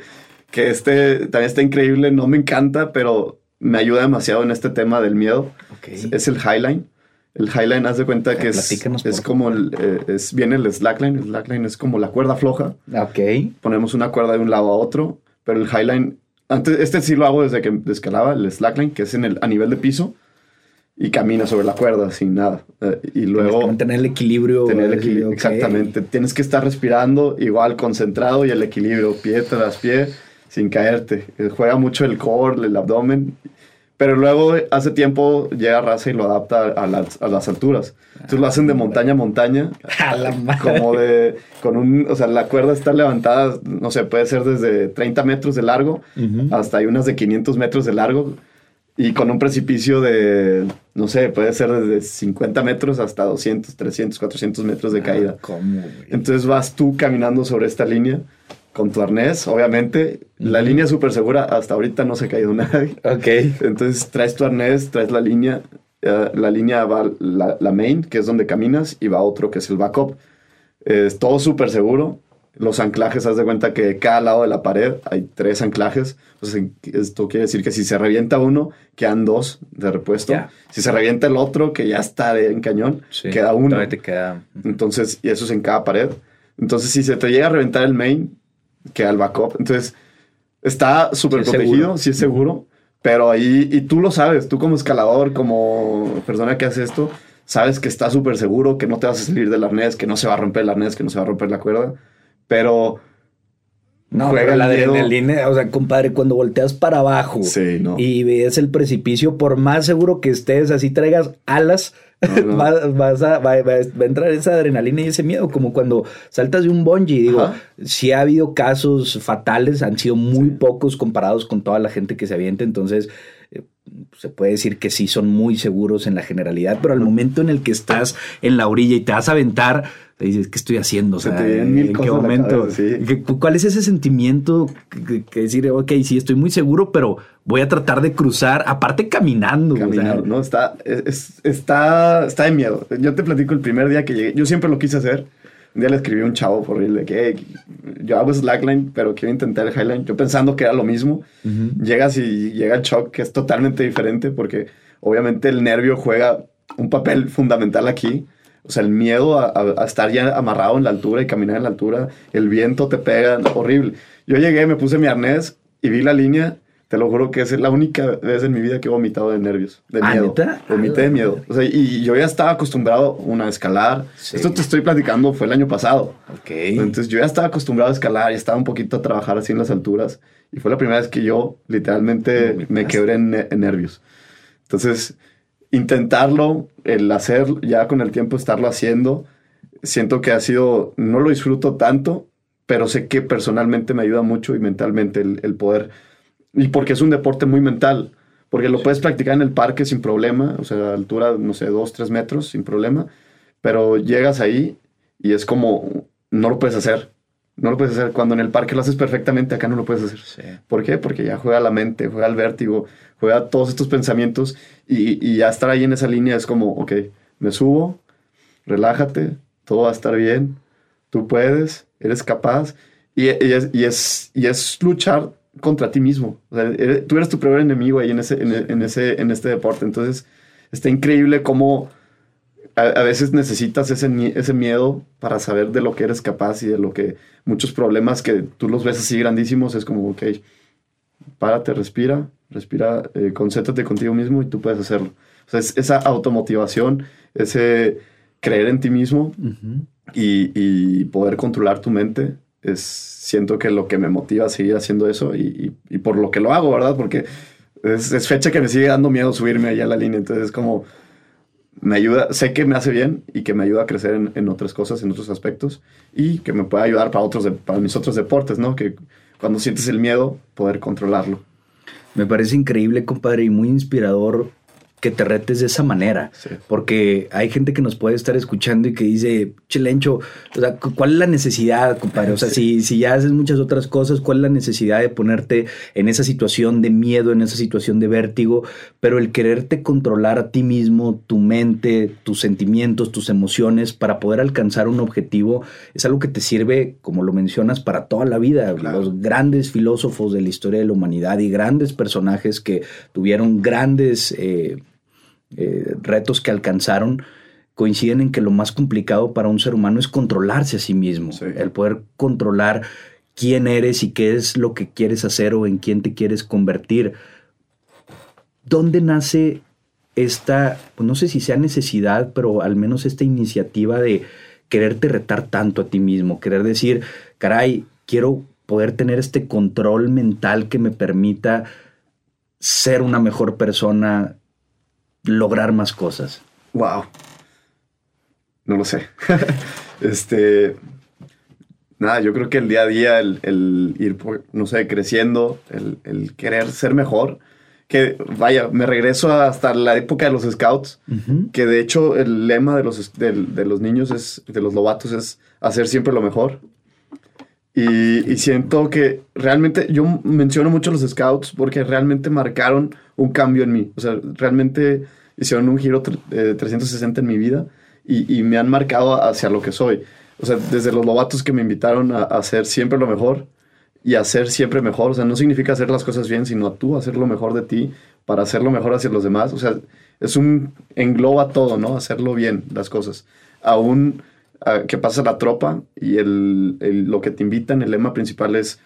que este también está increíble, no me encanta, pero me ayuda demasiado en este tema del miedo. Es, el Highline. El Highline, haz de cuenta que es, es como el, eh, es, viene el slackline. El slackline es como la cuerda floja. Ok. Ponemos una cuerda de un lado a otro, pero el Highline, antes, este sí lo hago desde que escalaba, el slackline, que es en el, a nivel de piso y camina sobre la cuerda sin nada. Eh, y luego... mantener el equilibrio. Tener el equilibrio, exactamente. Tienes que estar respirando igual, concentrado y el equilibrio, pie tras pie, sin caerte. Eh, juega mucho el core, el abdomen. Pero luego, hace tiempo, llega raza y lo adapta a las, a las alturas. Entonces lo hacen de montaña a montaña. <laughs> A la madre. Como de, con un, o sea, la cuerda está levantada, no sé, puede ser desde 30 metros de largo hasta hay unas de 500 metros de largo y con un precipicio de, no sé, puede ser desde 50 metros hasta 200, 300, 400 metros de ah, caída. ¿Cómo? Entonces vas tú caminando sobre esta línea con tu arnés, obviamente. La línea es súper segura, hasta ahorita no se ha caído <laughs> nadie. Ok. Entonces traes tu arnés, traes la línea, eh, la línea va la, la, main, que es donde caminas, y va otro que es el backup. Es todo súper seguro los anclajes, haz de cuenta que cada lado de la pared hay tres anclajes. esto quiere decir que si se revienta uno, quedan dos de repuesto. Si se revienta el otro, que ya está en cañón, queda uno. queda... Entonces, y eso es en cada pared. Entonces, si se te llega a reventar el main, queda el backup. Entonces, está súper protegido, sí es seguro. Pero ahí, y tú lo sabes, tú como escalador, como persona que hace esto, sabes que está súper seguro, que no te vas a salir del arnés, que no se va a romper el arnés, que no se va a romper la cuerda. Pero. No, juega la adrenalina, o sea, compadre, cuando volteas para abajo y ves el precipicio, por más seguro que estés, así traigas alas, <laughs> vas, a, va, a entrar esa adrenalina y ese miedo, como cuando saltas de un bungee. Digo, si ha habido casos fatales, han sido muy pocos comparados con toda la gente que se avienta, entonces eh, se puede decir que sí son muy seguros en la generalidad, pero al momento en el que estás en la orilla y te vas a aventar, te dices, ¿qué estoy haciendo? O sea, ¿En qué momento? ¿Cuál es ese sentimiento que, decir, ok, sí, estoy muy seguro, pero voy a tratar de cruzar, aparte caminando? Caminando, ¿no? Está, está, está de miedo. Yo te platico el primer día que llegué. Yo siempre lo quise hacer. Un día le escribí a un chavo por él de que yo hago slackline, pero quiero intentar el highline. Yo pensando que era lo mismo. Llegas y llega el shock, que es totalmente diferente, porque obviamente el nervio juega un papel fundamental aquí o sea, el miedo a, estar ya amarrado en la altura y caminar en la altura, el viento te pega, horrible. Yo llegué, me puse mi arnés y vi la línea. Te lo juro que es la única vez en mi vida que he vomitado de nervios, de ¿Ah, miedo. Vomité de miedo. O sea, y yo ya estaba acostumbrado una, a escalar. Esto te estoy platicando, fue el año pasado. Ok. Entonces yo ya estaba acostumbrado a escalar y estaba un poquito a trabajar así en las alturas. Y fue la primera vez que yo literalmente me quebré en, en nervios. Entonces, intentarlo, el hacer, ya con el tiempo estarlo haciendo, siento que ha sido, no lo disfruto tanto, pero sé que personalmente me ayuda mucho y mentalmente el, poder, y porque es un deporte muy mental, porque lo puedes practicar en el parque sin problema, o sea, a altura, no sé, dos, tres metros sin problema, pero llegas ahí y es como, no lo puedes hacer. No lo puedes hacer. Cuando en el parque lo haces perfectamente, acá no lo puedes hacer. ¿Por qué? Porque ya juega la mente, juega el vértigo, juega todos estos pensamientos y, ya estar ahí en esa línea es como, ok, me subo, relájate, todo va a estar bien, tú puedes, eres capaz y, es, y, es, y es luchar contra ti mismo. tú eres tu peor enemigo ahí en, ese, en, ese, en este deporte. Entonces, está increíble cómo a, veces necesitas ese, ese miedo para saber de lo que eres capaz y de lo que muchos problemas que tú los ves así grandísimos es como, ok, párate, respira, respira, eh, concéntrate contigo mismo y tú puedes hacerlo. O sea, es esa automotivación, ese creer en ti mismo y, poder controlar tu mente, es, siento que lo que me motiva a seguir haciendo eso y, por lo que lo hago, ¿verdad? Porque es, es, fecha que me sigue dando miedo subirme allá a la línea, entonces es como me ayuda, sé que me hace bien y que me ayuda a crecer en, otras cosas, en otros aspectos y que me puede ayudar para, otros, para mis otros deportes, ¿no? Que cuando sientes el miedo, poder controlarlo. Me parece increíble, compadre, y muy inspirador que te retes de esa manera. Porque hay gente que nos puede estar escuchando y que dice, Chelencho, o sea, ¿cuál es la necesidad, compadre? O sea, si, si ya haces muchas otras cosas, ¿cuál es la necesidad de ponerte en esa situación de miedo, en esa situación de vértigo? Pero el quererte controlar a ti mismo, tu mente, tus sentimientos, tus emociones, para poder alcanzar un objetivo, es algo que te sirve, como lo mencionas, para toda la vida. Los grandes filósofos de la historia de la humanidad y grandes personajes que tuvieron grandes... Eh, eh, retos que alcanzaron coinciden en que lo más complicado para un ser humano es controlarse a sí mismo, el poder controlar quién eres y qué es lo que quieres hacer o en quién te quieres convertir. ¿Dónde nace esta, pues no sé si sea necesidad, pero al menos esta iniciativa de quererte retar tanto a ti mismo, querer decir, caray, quiero poder tener este control mental que me permita ser una mejor persona, lograr más cosas? Wow. No lo sé. <laughs> este. Nada, yo creo que el día a día, el, ir, no sé, creciendo, el, querer ser mejor, que vaya, me regreso hasta la época de los scouts, que de hecho el lema de los, de, los niños es, de los lobatos es hacer siempre lo mejor. Y, y, siento que realmente, yo menciono mucho los scouts porque realmente marcaron un cambio en mí. O sea, realmente hicieron un giro 360 eh, en mi vida y, me han marcado hacia lo que soy. O sea, desde los lobatos que me invitaron a, hacer siempre lo mejor y a ser siempre mejor. O sea, no significa hacer las cosas bien, sino tú hacer lo mejor de ti para hacerlo mejor hacia los demás. O sea, es un engloba todo, ¿no? Hacerlo bien, las cosas. Aún que pasa la tropa y el, lo que te invitan, el lema principal es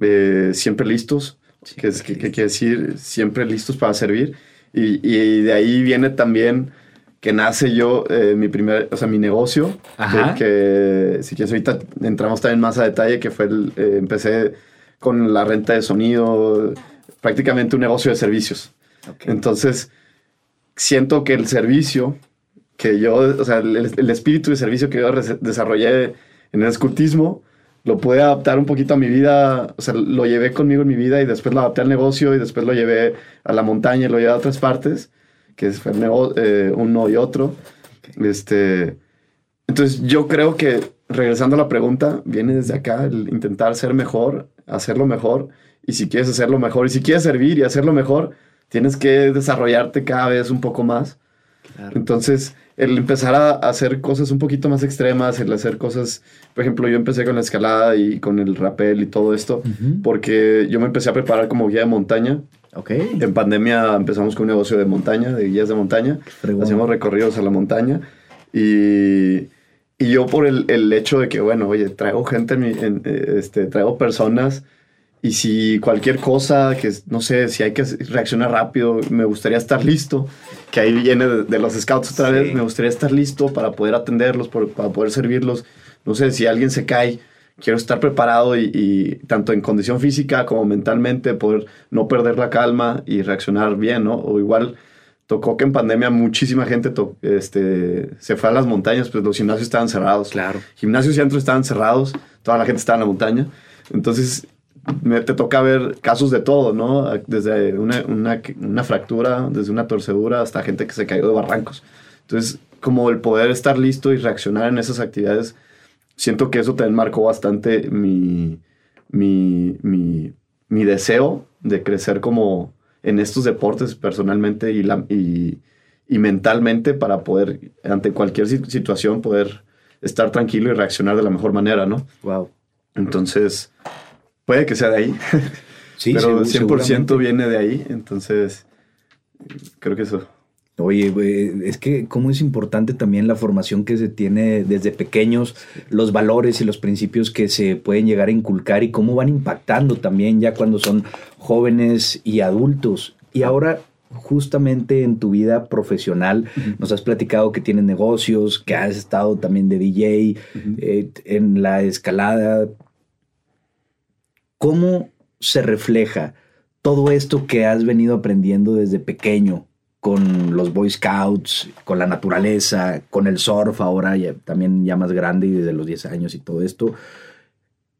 eh, siempre listos, que, es, que, quiere decir siempre listos para servir. Y, y, de ahí viene también que nace yo, eh, mi primer, o sea, mi negocio, que, si quieres ahorita entramos también más a detalle, que fue, el, eh, empecé con la renta de sonido, prácticamente un negocio de servicios. Entonces, siento que el servicio que yo, o sea, el, el espíritu de servicio que yo desarrollé en el escultismo, lo pude adaptar un poquito a mi vida, o sea, lo llevé conmigo en mi vida y después lo adapté al negocio y después lo llevé a la montaña y lo llevé a otras partes, que fue eh, uno y otro. Este, entonces yo creo que, regresando a la pregunta, viene desde acá el intentar ser mejor, hacerlo mejor, y si quieres hacerlo mejor, y si quieres servir y hacerlo mejor, tienes que desarrollarte cada vez un poco más. Entonces, el empezar a hacer cosas un poquito más extremas, el hacer cosas, por ejemplo, yo empecé con la escalada y con el rappel y todo esto, porque yo me empecé a preparar como guía de montaña. Okay. En pandemia empezamos con un negocio de montaña, de guías de montaña. Hacíamos recorridos a la montaña y, y yo por el, el, hecho de que, bueno, oye, traigo gente, en este, traigo personas y si cualquier cosa, que no sé, si hay que reaccionar rápido, me gustaría estar listo, que ahí viene de, los scouts otra vez, me gustaría estar listo para poder atenderlos, para poder servirlos. No sé, si alguien se cae, quiero estar preparado y, tanto en condición física como mentalmente, poder no perder la calma y reaccionar bien, ¿no? O igual tocó que en pandemia muchísima gente este, se fue a las montañas, pues los gimnasios estaban cerrados. Claro. Gimnasios y antros estaban cerrados, toda la gente estaba en la montaña. Entonces me, te toca ver casos de todo, ¿no? Desde una, una, una, fractura, desde una torcedura hasta gente que se cayó de barrancos. Entonces, como el poder estar listo y reaccionar en esas actividades, siento que eso también marcó bastante mi, mi, mi, mi deseo de crecer como en estos deportes personalmente y, la, y, y mentalmente para poder, ante cualquier situación, poder estar tranquilo y reaccionar de la mejor manera, ¿no? Wow. Entonces, Puede que sea de ahí. <laughs> Sí, pero 100% viene de ahí. Entonces, creo que eso. Oye, es que cómo es importante también la formación que se tiene desde pequeños, los valores y los principios que se pueden llegar a inculcar y cómo van impactando también ya cuando son jóvenes y adultos. Y ahora, justamente en tu vida profesional, nos has platicado que tienes negocios, que has estado también de DJ, eh, en la escalada, ¿Cómo se refleja todo esto que has venido aprendiendo desde pequeño con los Boy Scouts, con la naturaleza, con el surf, ahora también ya más grande y desde los 10 años y todo esto,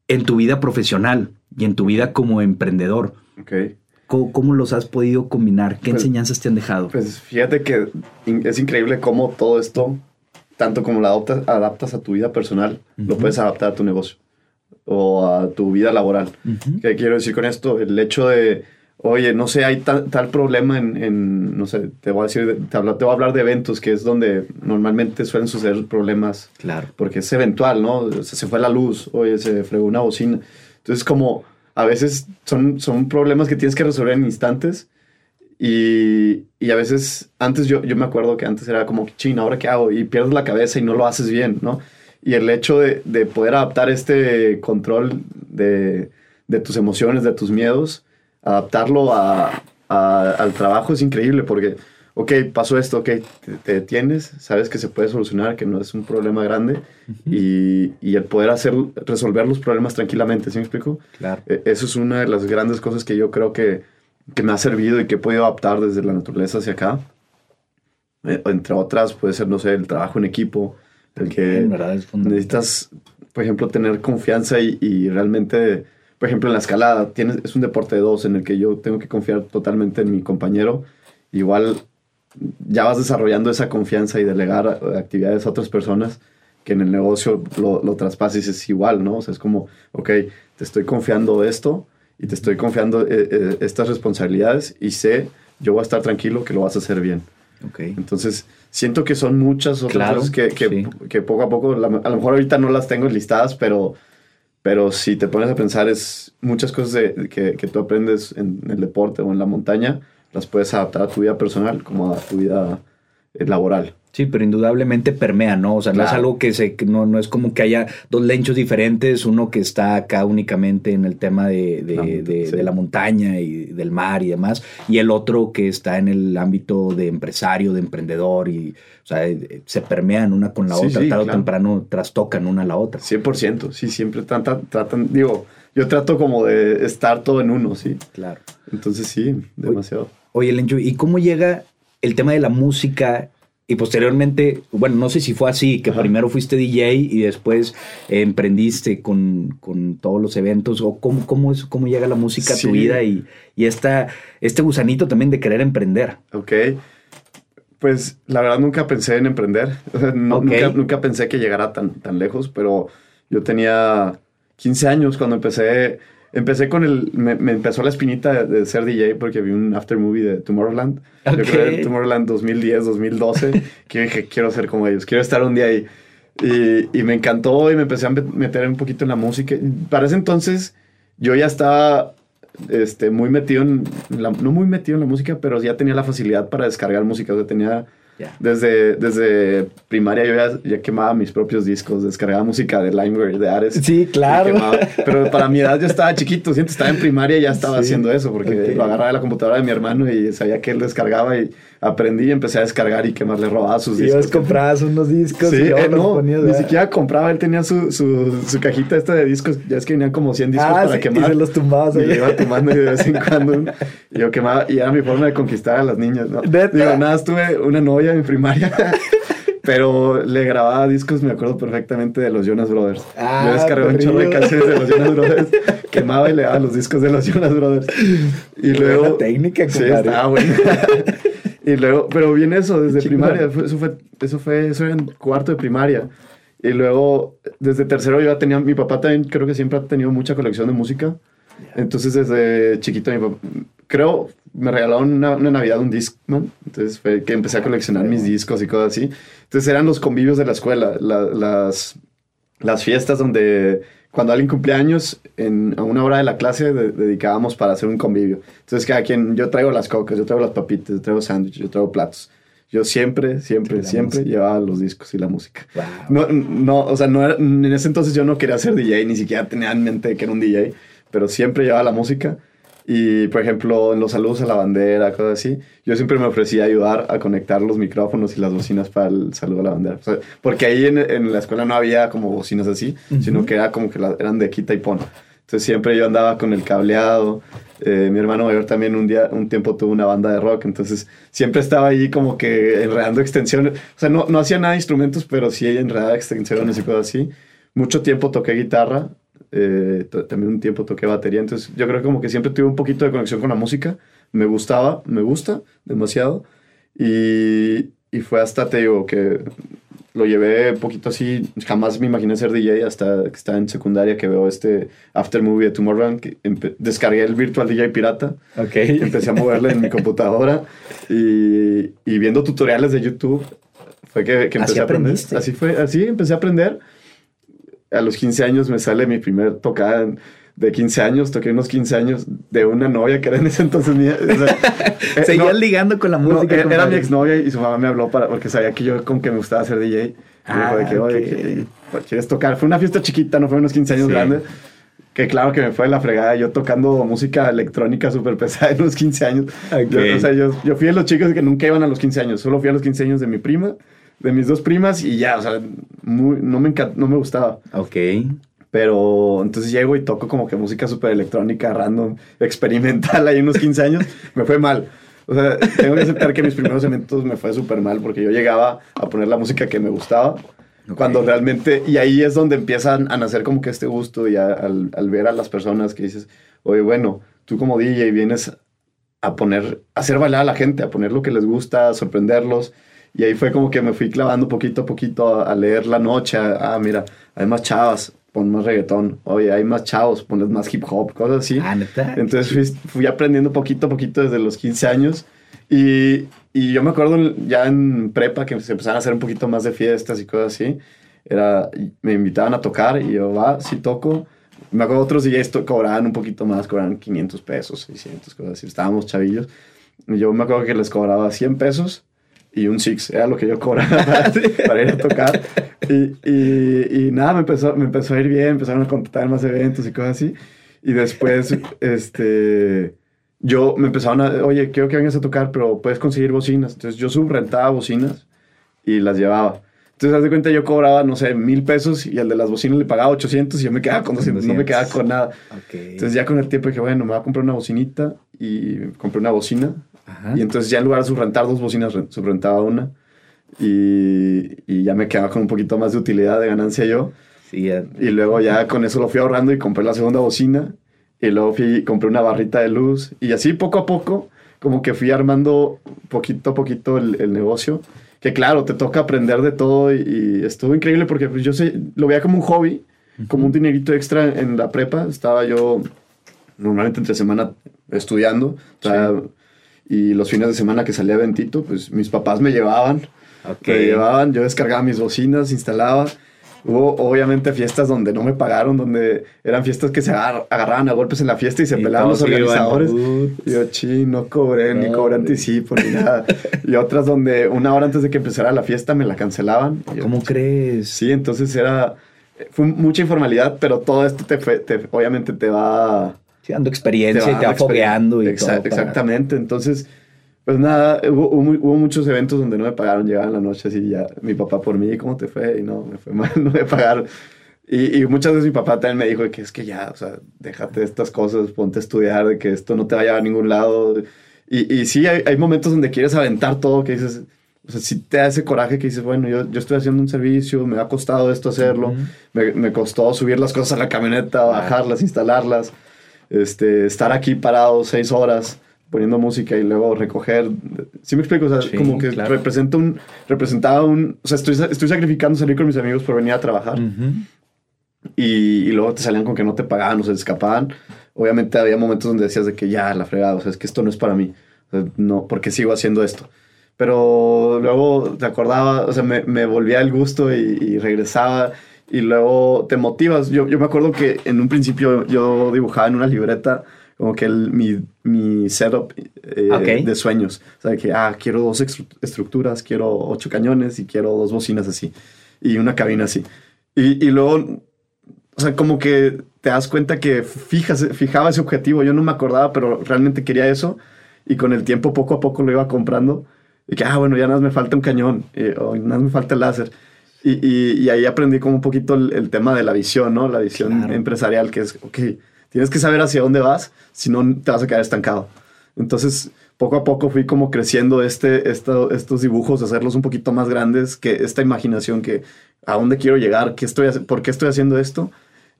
en tu vida profesional y en tu vida como emprendedor? Okay. ¿Cómo, los has podido combinar? ¿Qué pues, enseñanzas te han dejado? Pues fíjate que es increíble cómo todo esto, tanto como lo adaptas, adaptas a tu vida personal, lo puedes adaptar a tu negocio o a tu vida laboral. ¿Qué quiero decir con esto? El hecho de, oye, no sé, hay tal, problema en, no sé, te voy a decir, te, voy a hablar de eventos, que es donde normalmente suelen suceder problemas. Claro. Porque es eventual, ¿no? se fue la luz, oye, se fregó una bocina. Entonces, como a veces son, son problemas que tienes que resolver en instantes. Y, y, a veces, antes yo, yo me acuerdo que antes era como, ching, ¿ahora qué hago? Y pierdes la cabeza y no lo haces bien, ¿no? Y el hecho de, de poder adaptar este control de, de, tus emociones, de tus miedos, adaptarlo a, al trabajo es increíble porque ok, pasó esto, ok, te, detienes, sabes que se puede solucionar, que no es un problema grande y, y, el poder hacer, resolver los problemas tranquilamente, ¿sí me explico? Claro. E, eso es una de las grandes cosas que yo creo que, que me ha servido y que he podido adaptar desde la naturaleza hacia acá. Eh, entre otras, puede ser, no sé, el trabajo en equipo, el que necesitas, por ejemplo, tener confianza y, y realmente por ejemplo, en la escalada, tienes, es un deporte de dos en el que yo tengo que confiar totalmente en mi compañero. Igual ya vas desarrollando esa confianza y delegar actividades a otras personas que en el negocio lo, lo traspases es igual, ¿no? O sea, es como, ok, te estoy confiando esto y te estoy confiando eh, eh, estas responsabilidades y sé, yo voy a estar tranquilo que lo vas a hacer bien. Okay. Entonces, siento que son muchas otras cosas que, que, que, poco a poco, a lo mejor ahorita no las tengo listadas, pero, pero si te pones a pensar, es muchas cosas de, que, que tú aprendes en el deporte o en la montaña, las puedes adaptar a tu vida personal como a tu vida eh, laboral. Sí, pero indudablemente permea, ¿no? O sea, no es algo que se, no, no es como que haya dos lenchos diferentes, uno que está acá únicamente en el tema de, de, la montaña y del mar y demás, y el otro que está en el ámbito de empresario, de emprendedor, y, o sea, eh, se permean una con la otra, tarde o temprano trastocan una a la otra. 100%, sí, siempre tratan, tratan, digo, yo trato como de estar todo en uno, sí. Claro. Entonces sí, demasiado. Oye, Lencho, ¿y cómo llega el tema de la música y posteriormente, bueno, no sé si fue así, que primero fuiste DJ y después emprendiste con, todos los eventos, o cómo, cómo, es, cómo llega la música a tu vida y, y esta, este gusanito también de querer emprender. Ok. Pues la verdad nunca pensé en emprender, <laughs> nunca, nunca, pensé que llegara tan, tan lejos, pero yo tenía 15 años cuando empecé Empecé con el. Me, empezó la espinita de, ser DJ porque vi un after movie de Tomorrowland. Yo creo que Tomorrowland 2010, 2012. que dije, quiero ser como ellos, quiero estar un día ahí. Y, y, me encantó y me empecé a meter un poquito en la música. Para ese entonces, yo ya estaba este, muy metido en. La, no muy metido en la música, pero ya tenía la facilidad para descargar música. O sea, tenía desde, desde primaria yo ya, quemaba mis propios discos, descargaba música de LimeWare, de Ares. Sí, claro. pero para mi edad yo estaba chiquito, siento, estaba en primaria y ya estaba haciendo eso, porque lo agarraba de la computadora de mi hermano y sabía que él descargaba y aprendí y empecé a descargar y que más le robaba sus sí, discos. Sí, comprabas unos discos. Sí, eh, no, ni siquiera compraba, él tenía su, su, su, cajita esta de discos, ya es que venían como 100 discos ah, para quemar. Y se los tumbabas ahí. Y iba tumbando de vez en <laughs> cuando. y yo quemaba, y era mi forma de conquistar a las niñas, ¿no? Digo, nada, tuve una novia en primaria. <laughs> Pero le grababa discos, me acuerdo perfectamente de los Jonas Brothers. Ah, Yo descargaba un chorro de canciones de los Jonas <laughs> Brothers, quemaba y le daba los discos de los Jonas Brothers. Y luego. técnica, compadre. Sí, estaba bueno. <laughs> y luego, pero bien eso, desde primaria. Eso fue, eso fue, eso era en cuarto de primaria. Y luego, desde tercero, yo ya tenía. Mi papá también creo que siempre ha tenido mucha colección de música. Entonces, desde chiquito, mi papá, creo, me regalaron una, una Navidad un Discman. Entonces fue que empecé a coleccionar mis discos y cosas así. Entonces eran los convivios de la escuela, las, las fiestas donde cuando alguien cumplía años, en, a una hora de la clase dedicábamos para hacer un convivio. Entonces cada quien, yo traigo las cocas, yo traigo las papitas, yo traigo sándwiches, yo traigo platos. Yo siempre, siempre, siempre llevaba los discos y la música. No, no, o sea, no en ese entonces yo no quería ser DJ, ni siquiera tenía en mente que era un DJ, pero siempre llevaba la música. Y, por ejemplo, en los saludos a la bandera, cosas así, yo siempre me ofrecía ayudar a conectar los micrófonos y las bocinas para el saludo a la bandera. porque ahí en, en, la escuela no había como bocinas así, sino que era como que eran de quita y pon. Entonces siempre yo andaba con el cableado. Eh, mi hermano mayor también un día, un tiempo tuvo una banda de rock, entonces siempre estaba ahí como que enredando extensiones. O sea, no, no hacía nada de instrumentos, pero sí enredaba extensiones y cosas así. Mucho tiempo toqué guitarra eh, también un tiempo toqué batería, entonces yo creo como que siempre tuve un poquito de conexión con la música, me gustaba, me gusta demasiado, y, y fue hasta, te digo, que lo llevé un poquito así, jamás me imaginé ser DJ hasta que estaba en secundaria que veo este After Movie de Tomorrowland, que descargué el Virtual DJ Pirata, okay. empecé a moverle en mi <laughs> computadora y, y, viendo tutoriales de YouTube fue que, que empecé a aprender. Así fue, así empecé a aprender. A los 15 años me sale mi primer tocada de 15 años, toqué unos 15 años de una novia que era en ese entonces mía. O <laughs> Seguías ligando con la música. No, era mi exnovia y su mamá me habló para, porque sabía que yo como que me gustaba ser DJ. Ah, me dijo de que, oye, pues, ¿quieres tocar? Fue una fiesta chiquita, no fue unos 15 años grandes. Que claro que me fue de la fregada, yo tocando música electrónica súper pesada <laughs> en unos 15 años. Yo, o sea, yo, yo fui de los chicos que nunca iban a los 15 años, solo fui a los 15 años de mi prima, de mis dos primas y ya, o sea, muy, no, me no me gustaba. Ok. Pero entonces llego y toco como que música súper electrónica, random, experimental, ahí unos 15 años, me fue mal. O sea, tengo que aceptar que mis primeros eventos me fue súper mal porque yo llegaba a poner la música que me gustaba. Cuando realmente, y ahí es donde empiezan a nacer como que este gusto y al, al, ver a las personas que dices, oye, bueno, tú como DJ vienes a poner, a hacer bailar a la gente, a poner lo que les gusta, a sorprenderlos. Y ahí fue como que me fui clavando poquito a poquito a, leer la noche. ah, mira, hay más chavas, pon más reggaetón. Oye, hay más chavos, ponles más hip hop, cosas así. Ah, Entonces fui, aprendiendo poquito a poquito desde los 15 años. Y, y, yo me acuerdo ya en prepa que se empezaron a hacer un poquito más de fiestas y cosas así. Era, me invitaban a tocar y yo, va, sí toco. Me acuerdo otros DJs cobraban un poquito más, cobraban 500 pesos, 600, cosas así. Estábamos chavillos. Y yo me acuerdo que les cobraba 100 pesos y un six, era lo que yo cobraba <laughs> para, ir a tocar. Y, y, y, nada, me empezó, me empezó a ir bien, empezaron a contratar más eventos y cosas así. Y después, este, yo me empezaron a, oye, quiero que vengas a tocar, pero puedes conseguir bocinas. Entonces yo subrentaba bocinas y las llevaba. Entonces, haz de cuenta, yo cobraba, no sé, mil pesos y al de las bocinas le pagaba 800 y yo me quedaba con 200, no me quedaba con nada. Entonces, ya con el tiempo dije, bueno, me voy a comprar una bocinita y compré una bocina y entonces ya en lugar de subrentar dos bocinas, subrentaba una. Y, y, ya me quedaba con un poquito más de utilidad de ganancia yo. Sí, Y luego ya con eso lo fui ahorrando y compré la segunda bocina. Y luego fui, compré una barrita de luz. Y así poco a poco, como que fui armando poquito a poquito el, el negocio. Que claro, te toca aprender de todo y, estuvo increíble porque pues, yo sé, lo veía como un hobby, como un dinerito extra en la prepa. Estaba yo normalmente entre semana estudiando. Y los fines de semana que salía Ventito, pues mis papás me llevaban. Me llevaban, yo descargaba mis bocinas, instalaba. Hubo obviamente fiestas donde no me pagaron, donde eran fiestas que se agarraban a golpes en la fiesta y se pelaban los organizadores. Y yo, chi, no cobré, ni cobré anticipo, ni nada. <laughs> y otras donde una hora antes de que empezara la fiesta me la cancelaban. ¿Cómo crees? Sí, entonces era... Fue mucha informalidad, pero todo esto te, te obviamente te va dando experiencia y te va fogueando y Exactamente, entonces, pues nada, hubo, muchos eventos donde no me pagaron, llegaban la noche así ya, mi papá por mí, ¿cómo te fue? Y no, me fue mal, <laughs> no me pagaron. Y, muchas veces mi papá también me dijo que es que ya, o sea, déjate de estas cosas, ponte a estudiar, de que esto no te vaya a ningún lado. Y, y sí, hay, hay, momentos donde quieres aventar todo, que dices, o sea, si te da ese coraje que dices, bueno, yo, yo estoy haciendo un servicio, me ha costado esto hacerlo, me, me, costó subir las cosas a la camioneta, bajarlas, instalarlas este, estar aquí parado seis horas poniendo música y luego recoger. ¿Sí me explico? O sea, como que representa un, representaba un... O sea, estoy, estoy sacrificando salir con mis amigos por venir a trabajar. y, y, luego te salían con que no te pagaban o se escapaban. Obviamente había momentos donde decías de que ya, la fregada, o sea, es que esto no es para mí. no, porque sigo haciendo esto. Pero luego te acordaba, o sea, me, me volvía el gusto y, y regresaba y luego te motivas. Yo, yo me acuerdo que en un principio yo dibujaba en una libreta como que el, mi, mi setup eh, de sueños. O sea, que, ah, quiero dos estructuras, quiero ocho cañones y quiero dos bocinas así. Y una cabina así. Y, y luego, o sea, como que te das cuenta que fijas, fijaba ese objetivo. Yo no me acordaba, pero realmente quería eso. Y con el tiempo, poco a poco lo iba comprando. Y que, ah, bueno, ya nada me falta un cañón. Eh, o nada me falta el láser. Y, y, ahí aprendí como un poquito el, tema de la visión, ¿no? La visión empresarial, que es, ok, tienes que saber hacia dónde vas, si no te vas a quedar estancado. Entonces, poco a poco fui como creciendo este, estos dibujos, hacerlos un poquito más grandes, que esta imaginación que a dónde quiero llegar, ¿Qué estoy, por qué estoy haciendo esto.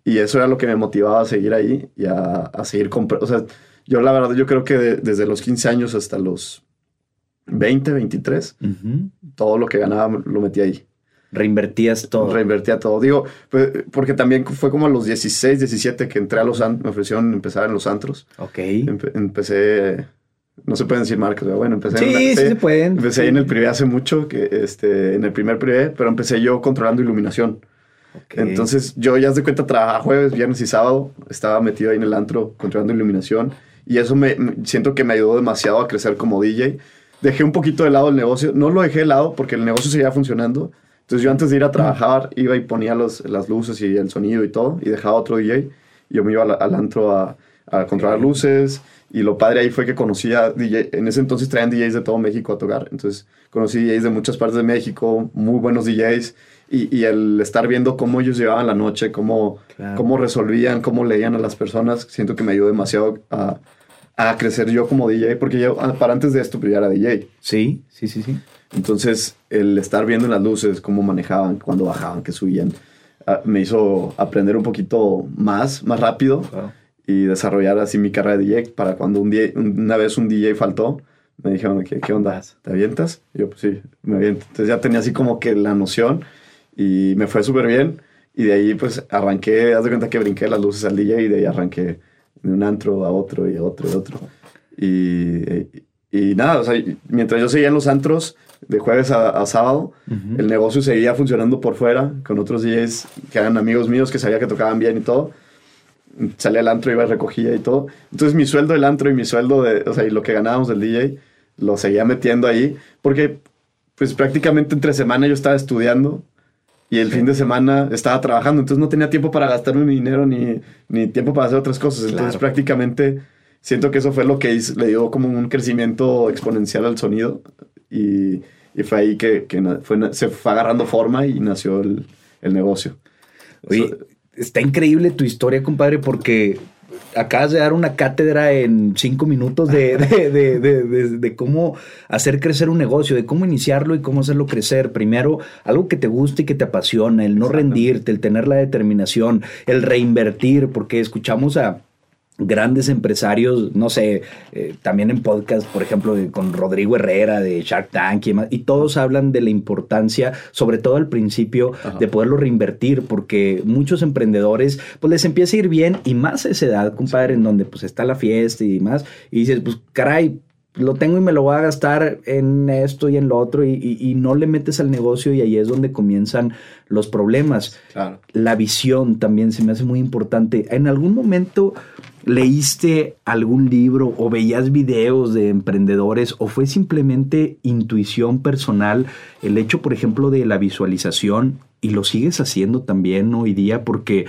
Y eso era lo que me motivaba a seguir ahí y a, a seguir comprando. O sea, yo la verdad, yo creo que desde los 15 años hasta los 20, 23, todo lo que ganaba lo metía ahí. Reinvertías todo. Reinvertía todo. Digo, pues, porque también fue como a los 16, 17 que entré a los antros, me ofrecieron empezar en los antros. Ok. empecé, no se pueden decir marcas, pero bueno, empecé. Sí, sí se pueden. Empecé ahí en el privé hace mucho, que este, en el primer privé, pero empecé yo controlando iluminación. Entonces yo ya de cuenta trabajaba jueves, viernes y sábado, estaba metido ahí en el antro controlando iluminación y eso me, siento que me ayudó demasiado a crecer como DJ. Dejé un poquito de lado el negocio, no lo dejé de lado porque el negocio seguía funcionando. Entonces yo antes de ir a trabajar iba y ponía los, las luces y el sonido y todo y dejaba otro DJ. Yo me iba al, antro a, a controlar luces y lo padre ahí fue que conocí a DJ, en ese entonces traían DJs de todo México a tocar, entonces conocí DJs de muchas partes de México, muy buenos DJs y, y, el estar viendo cómo ellos llevaban la noche, cómo, cómo resolvían, cómo leían a las personas, siento que me ayudó demasiado a, a crecer yo como DJ, porque yo ah, para antes de esto pues, ya era DJ. Sí, sí, sí, sí. Entonces, el estar viendo las luces, cómo manejaban, cuando bajaban, que subían, ah, me hizo aprender un poquito más, más rápido y desarrollar así mi carrera de DJ para cuando un día, una vez un DJ faltó, me dijeron, ¿qué, qué onda? ¿Te avientas? Y yo, pues sí, me aviento. Entonces ya tenía así como que la noción y me fue súper bien. Y de ahí pues arranqué, haz de cuenta que brinqué las luces al DJ y de ahí arranqué de un antro a otro y a otro y a otro. Y, y, nada, o sea, mientras yo seguía en los antros de jueves a, sábado, el negocio seguía funcionando por fuera con otros DJs que eran amigos míos que sabía que tocaban bien y todo. Salía al antro, iba y recogía y todo. Entonces mi sueldo del antro y mi sueldo de, o sea, y lo que ganábamos del DJ, lo seguía metiendo ahí porque pues prácticamente entre semana yo estaba estudiando y el fin de semana estaba trabajando, entonces no tenía tiempo para gastarme mi dinero ni, ni tiempo para hacer otras cosas. Entonces prácticamente siento que eso fue lo que le dio como un crecimiento exponencial al sonido y, y fue ahí que, que fue, se fue agarrando forma y nació el, el negocio. Oye, está increíble tu historia, compadre, porque acabas de dar una cátedra en cinco minutos de, de, cómo hacer crecer un negocio, de cómo iniciarlo y cómo hacerlo crecer. Primero, algo que te guste y que te apasiona, el no rendirte, el tener la determinación, el reinvertir, porque escuchamos a grandes empresarios, no sé, eh, también en podcast, por ejemplo, con Rodrigo Herrera de Shark Tank y demás, y todos hablan de la importancia, sobre todo al principio, de poderlo reinvertir, porque muchos emprendedores, pues les empieza a ir bien, y más a esa edad, compadre, en donde pues está la fiesta y demás, y dices, pues caray, lo tengo y me lo voy a gastar en esto y en lo otro y, no le metes al negocio y ahí es donde comienzan los problemas. La visión también se me hace muy importante. En algún momento leíste algún libro o veías videos de emprendedores o fue simplemente intuición personal el hecho, por ejemplo, de la visualización y lo sigues haciendo también hoy día porque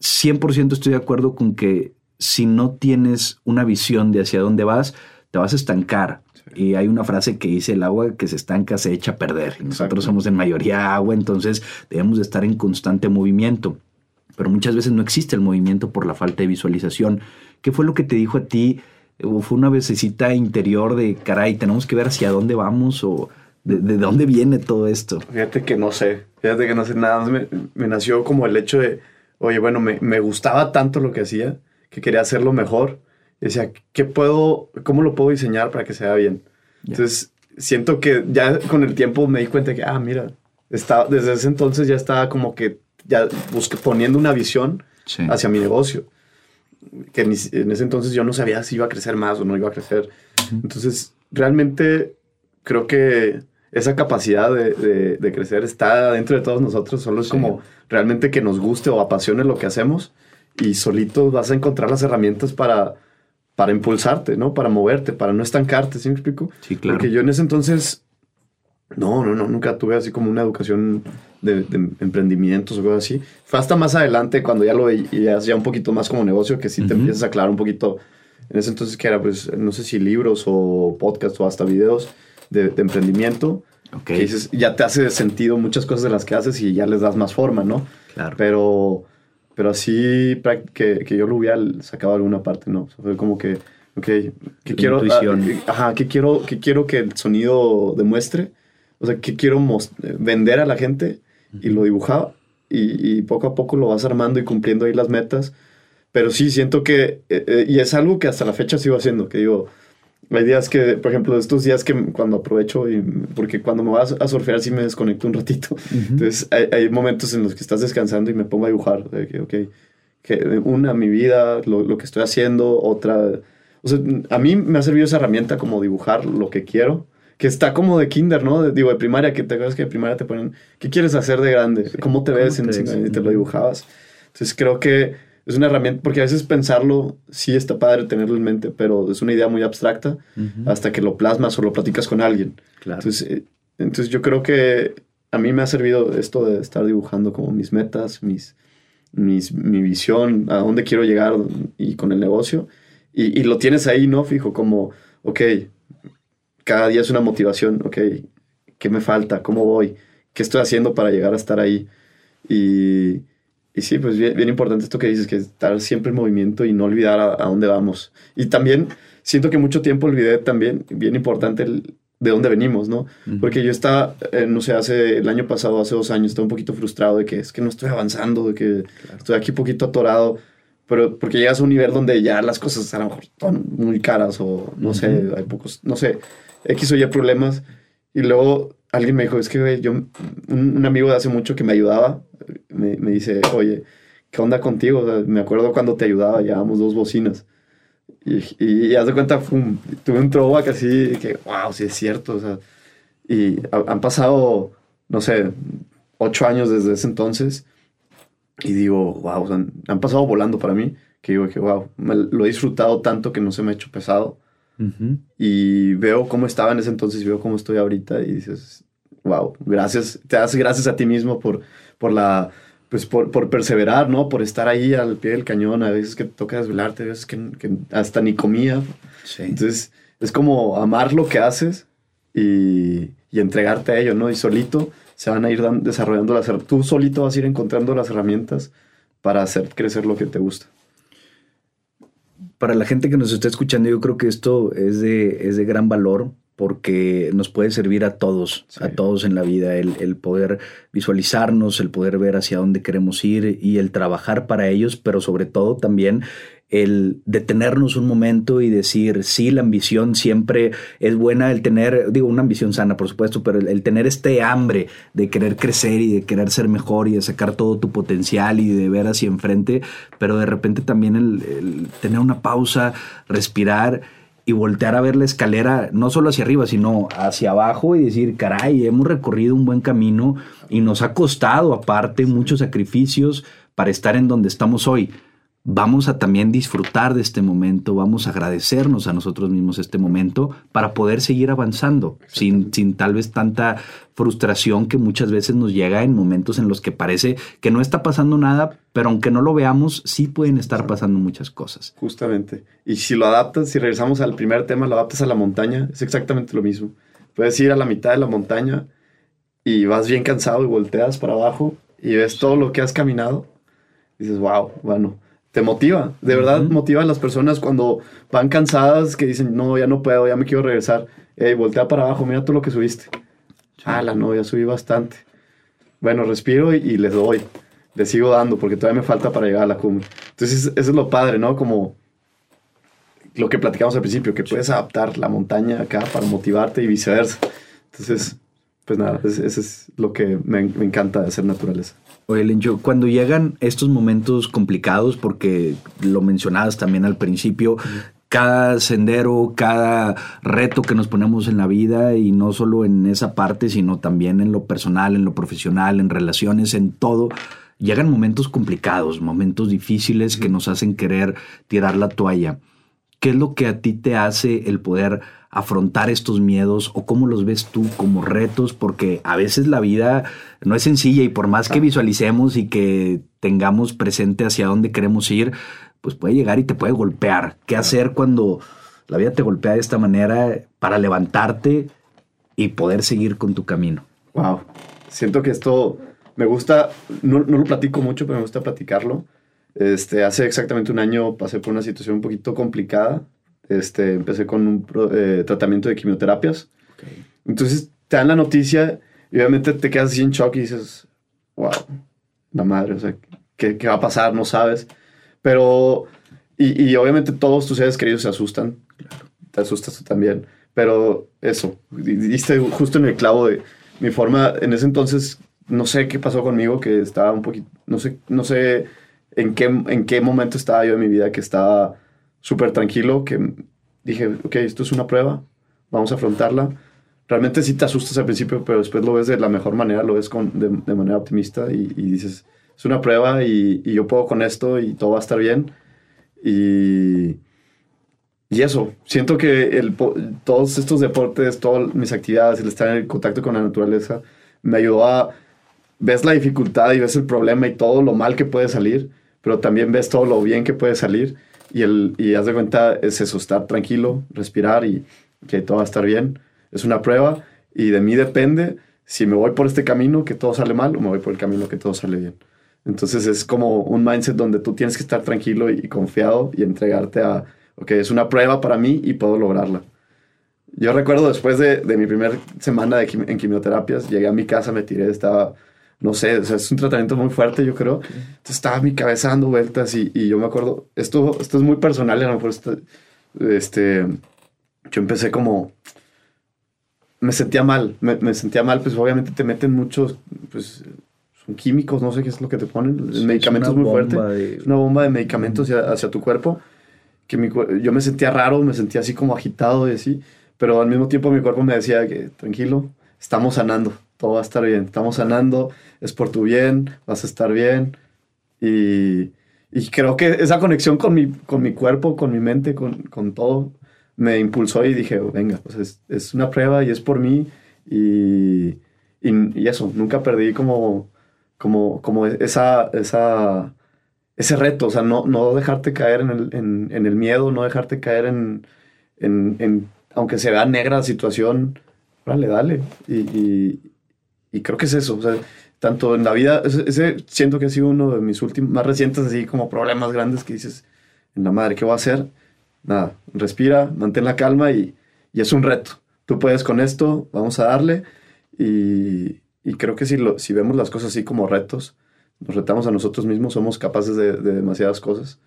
100% estoy de acuerdo con que si no tienes una visión de hacia dónde vas, te vas a estancar. Y hay una frase que dice, el agua que se estanca se echa a perder. nosotros somos en mayoría agua, entonces debemos de estar en constante movimiento. Pero muchas veces no existe el movimiento por la falta de visualización. ¿Qué fue lo que te dijo a ti? ¿O fue una vececita interior de, caray, tenemos que ver hacia dónde vamos o de, dónde viene todo esto? Fíjate que no sé, fíjate que no sé nada. Me, me nació como el hecho de, oye, bueno, me, me gustaba tanto lo que hacía que quería hacerlo mejor. Y decía, ¿qué puedo, cómo lo puedo diseñar para que sea bien? Entonces, siento que ya con el tiempo me di cuenta que, ah, mira, estaba, desde ese entonces ya estaba como que ya poniendo una visión hacia mi negocio. Que en ese entonces yo no sabía si iba a crecer más o no iba a crecer. Entonces, realmente creo que esa capacidad de, de, crecer está dentro de todos nosotros. Solo es como realmente que nos guste o apasione lo que hacemos y solito vas a encontrar las herramientas para, para impulsarte, ¿no? Para moverte, para no estancarte, ¿sí me explico? Sí, claro. Porque yo en ese entonces, no, no, no, nunca tuve así como una educación de, emprendimientos o cosas así. Fue hasta más adelante cuando ya lo veías ya un poquito más como negocio, que sí te empiezas a aclarar un poquito. En ese entonces que era, pues, no sé si libros o podcast o hasta videos de, emprendimiento. Okay. Que dices, ya te hace sentido muchas cosas de las que haces y ya les das más forma, ¿no? Claro. Pero pero así que, que yo lo hubiera sacado alguna parte, ¿no? fue como que, ok, que quiero, ah, ajá, que quiero, que quiero que el sonido demuestre, o sea, que quiero vender a la gente y lo dibujaba y, y, poco a poco lo vas armando y cumpliendo ahí las metas. Pero sí, siento que, eh, eh, y es algo que hasta la fecha sigo haciendo, que digo, hay días que, por ejemplo, estos días que cuando aprovecho, y, porque cuando me vas a surfear sí me desconecto un ratito. Entonces hay, hay, momentos en los que estás descansando y me pongo a dibujar. De que, ok, que una, mi vida, lo, lo, que estoy haciendo, otra... O sea, a mí me ha servido esa herramienta como dibujar lo que quiero, que está como de kinder, ¿no? digo, de primaria, que te acuerdas que de primaria te ponen, ¿qué quieres hacer de grande? ¿Cómo te ves? en, y te lo dibujabas. Entonces creo que es una herramienta, porque a veces pensarlo sí está padre tenerlo en mente, pero es una idea muy abstracta hasta que lo plasmas o lo platicas con alguien. Claro. Entonces, eh, entonces yo creo que a mí me ha servido esto de estar dibujando como mis metas, mis, mis, mi visión, a dónde quiero llegar y con el negocio. Y, y, lo tienes ahí, ¿no? Fijo, como, ok, cada día es una motivación, ok, ¿qué me falta? ¿Cómo voy? ¿Qué estoy haciendo para llegar a estar ahí? Y, y sí, pues bien, bien, importante esto que dices, que estar siempre en movimiento y no olvidar a, a, dónde vamos. Y también siento que mucho tiempo olvidé también, bien importante, el, de dónde venimos, ¿no? Porque yo estaba, eh, no sé, hace el año pasado, hace dos años, estaba un poquito frustrado de que es que no estoy avanzando, de que estoy aquí un poquito atorado, pero porque llegas a un nivel donde ya las cosas a lo mejor son muy caras o no sé, hay pocos, no sé, X o Y problemas. Y luego alguien me dijo, es que, yo, un, un, amigo de hace mucho que me ayudaba, me, me dice, oye, ¿qué onda contigo? O sea, me acuerdo cuando te ayudaba, llevábamos dos bocinas. Y, y, haz de cuenta, tuve un throwback así, que, wow, sí es cierto. O sea, y han pasado, no sé, ocho años desde ese entonces. Y digo, wow, o sea, han pasado volando para mí. Que digo, que wow, me, lo he disfrutado tanto que no se me ha hecho pesado. Y veo cómo estaba en ese entonces y veo cómo estoy ahorita. Y dices, wow, gracias, te das gracias a ti mismo por, por la pues por, por, perseverar, ¿no? Por estar ahí al pie del cañón, a veces que toca desvelarte, a veces que, que hasta ni comía. Sí. Entonces, es como amar lo que haces y, y, entregarte a ello, ¿no? Y solito se van a ir desarrollando las Tú solito vas a ir encontrando las herramientas para hacer crecer lo que te gusta. Para la gente que nos está escuchando, yo creo que esto es de, es de gran valor porque nos puede servir a todos, sí. a todos en la vida, el, el, poder visualizarnos, el poder ver hacia dónde queremos ir y el trabajar para ellos, pero sobre todo también el detenernos un momento y decir, sí, la ambición siempre es buena, el tener, digo, una ambición sana, por supuesto, pero el, tener este hambre de querer crecer y de querer ser mejor y de sacar todo tu potencial y de ver hacia enfrente, pero de repente también el, el tener una pausa, respirar y voltear a ver la escalera, no solo hacia arriba, sino hacia abajo y decir, caray, hemos recorrido un buen camino y nos ha costado aparte muchos sacrificios para estar en donde estamos hoy. Vamos a también disfrutar de este momento, vamos a agradecernos a nosotros mismos este momento para poder seguir avanzando sin, sin tal vez tanta frustración que muchas veces nos llega en momentos en los que parece que no está pasando nada, pero aunque no lo veamos, sí pueden estar pasando muchas cosas. Justamente. Y si lo adaptas, si regresamos al primer tema, lo adaptas a la montaña, es exactamente lo mismo. Puedes ir a la mitad de la montaña y vas bien cansado y volteas para abajo y ves todo lo que has caminado. Y dices, wow, bueno, te motiva, de verdad uh -huh. motiva a las personas cuando van cansadas que dicen, no, ya no puedo, ya me quiero regresar. Hey, voltea para abajo, mira todo lo que subiste. Chala, no, ya subí bastante. Bueno, respiro y, y, les doy, les sigo dando porque todavía me falta para llegar a la cumbre. Entonces, eso es lo padre, ¿no? Como lo que platicamos al principio, que puedes adaptar la montaña acá para motivarte y viceversa. Entonces, pues nada, eso es lo que me, me encanta de hacer naturaleza. Oye, Lencho, cuando llegan estos momentos complicados, porque lo mencionabas también al principio, cada sendero, cada reto que nos ponemos en la vida y no solo en esa parte, sino también en lo personal, en lo profesional, en relaciones, en todo, llegan momentos complicados, momentos difíciles que nos hacen querer tirar la toalla. ¿Qué es lo que a ti te hace el poder afrontar estos miedos o cómo los ves tú como retos? Porque a veces la vida no es sencilla y por más que visualicemos y que tengamos presente hacia dónde queremos ir, pues puede llegar y te puede golpear. ¿Qué hacer cuando la vida te golpea de esta manera para levantarte y poder seguir con tu camino? Wow, siento que esto me gusta, no, no lo platico mucho, pero me gusta platicarlo. Este, hace exactamente un año pasé por una situación un poquito complicada. Este, empecé con un eh, tratamiento de quimioterapias. Okay. Entonces te dan la noticia y obviamente te quedas así en shock y dices, wow, la madre, o sea, ¿qué, qué va a pasar? No sabes. Pero, y, y, obviamente todos tus seres queridos se asustan. Claro. Te asustas tú también. Pero eso, diste justo en el clavo de mi forma, en ese entonces, no sé qué pasó conmigo, que estaba un poquito, no sé, no sé en qué, en qué momento estaba yo en mi vida que estaba súper tranquilo, que dije, ok, esto es una prueba, vamos a afrontarla. Realmente sí te asustas al principio, pero después lo ves de la mejor manera, lo ves con, de, de manera optimista y, dices, es una prueba y, yo puedo con esto y todo va a estar bien. Y, y eso, siento que todos estos deportes, todas mis actividades, el estar en contacto con la naturaleza, me ayudó a, ves la dificultad y ves el problema y todo lo mal que puede salir, pero también ves todo lo bien que puede salir y, el, y haz de cuenta es eso, estar tranquilo, respirar y que todo va a estar bien. Es una prueba y de mí depende si me voy por este camino que todo sale mal o me voy por el camino que todo sale bien. Entonces es como un mindset donde tú tienes que estar tranquilo y confiado y entregarte a, ok, es una prueba para mí y puedo lograrla. Yo recuerdo después de, de mi primera semana de en quimioterapias, llegué a mi casa, me tiré, estaba, no sé, o sea, es un tratamiento muy fuerte, yo creo. Entonces estaba mi cabeza dando vueltas y, y, yo me acuerdo, esto, esto es muy personal, a lo mejor este, este, yo empecé como, me sentía mal, me, me, sentía mal, pues obviamente te meten muchos, pues son químicos, no sé qué es lo que te ponen, el medicamento es, muy fuerte, de... es una bomba de medicamentos hacia, hacia tu cuerpo, que mi, yo me sentía raro, me sentía así como agitado y así, pero al mismo tiempo mi cuerpo me decía que tranquilo, estamos sanando, todo va a estar bien, estamos sanando, es por tu bien, vas a estar bien. Y, y creo que esa conexión con mi, con mi cuerpo, con mi mente, con, con todo, me impulsó y dije, venga, pues es, es una prueba y es por mí y, y, y, eso, nunca perdí como, como, como esa, esa, ese reto, o sea, no, no dejarte caer en el, en, en el miedo, no dejarte caer en, en, aunque se vea negra la situación, dale, dale. Y, y, y, creo que es eso, o sea, tanto en la vida, ese, siento que ha sido uno de mis últimos, más recientes, así como problemas grandes que dices, en la madre, ¿qué voy a hacer? Nada, respira, mantén la calma y, y es un reto. Tú puedes con esto, vamos a darle y, y creo que si, lo, si vemos las cosas así como retos, nos retamos a nosotros mismos, somos capaces de, de, demasiadas cosas.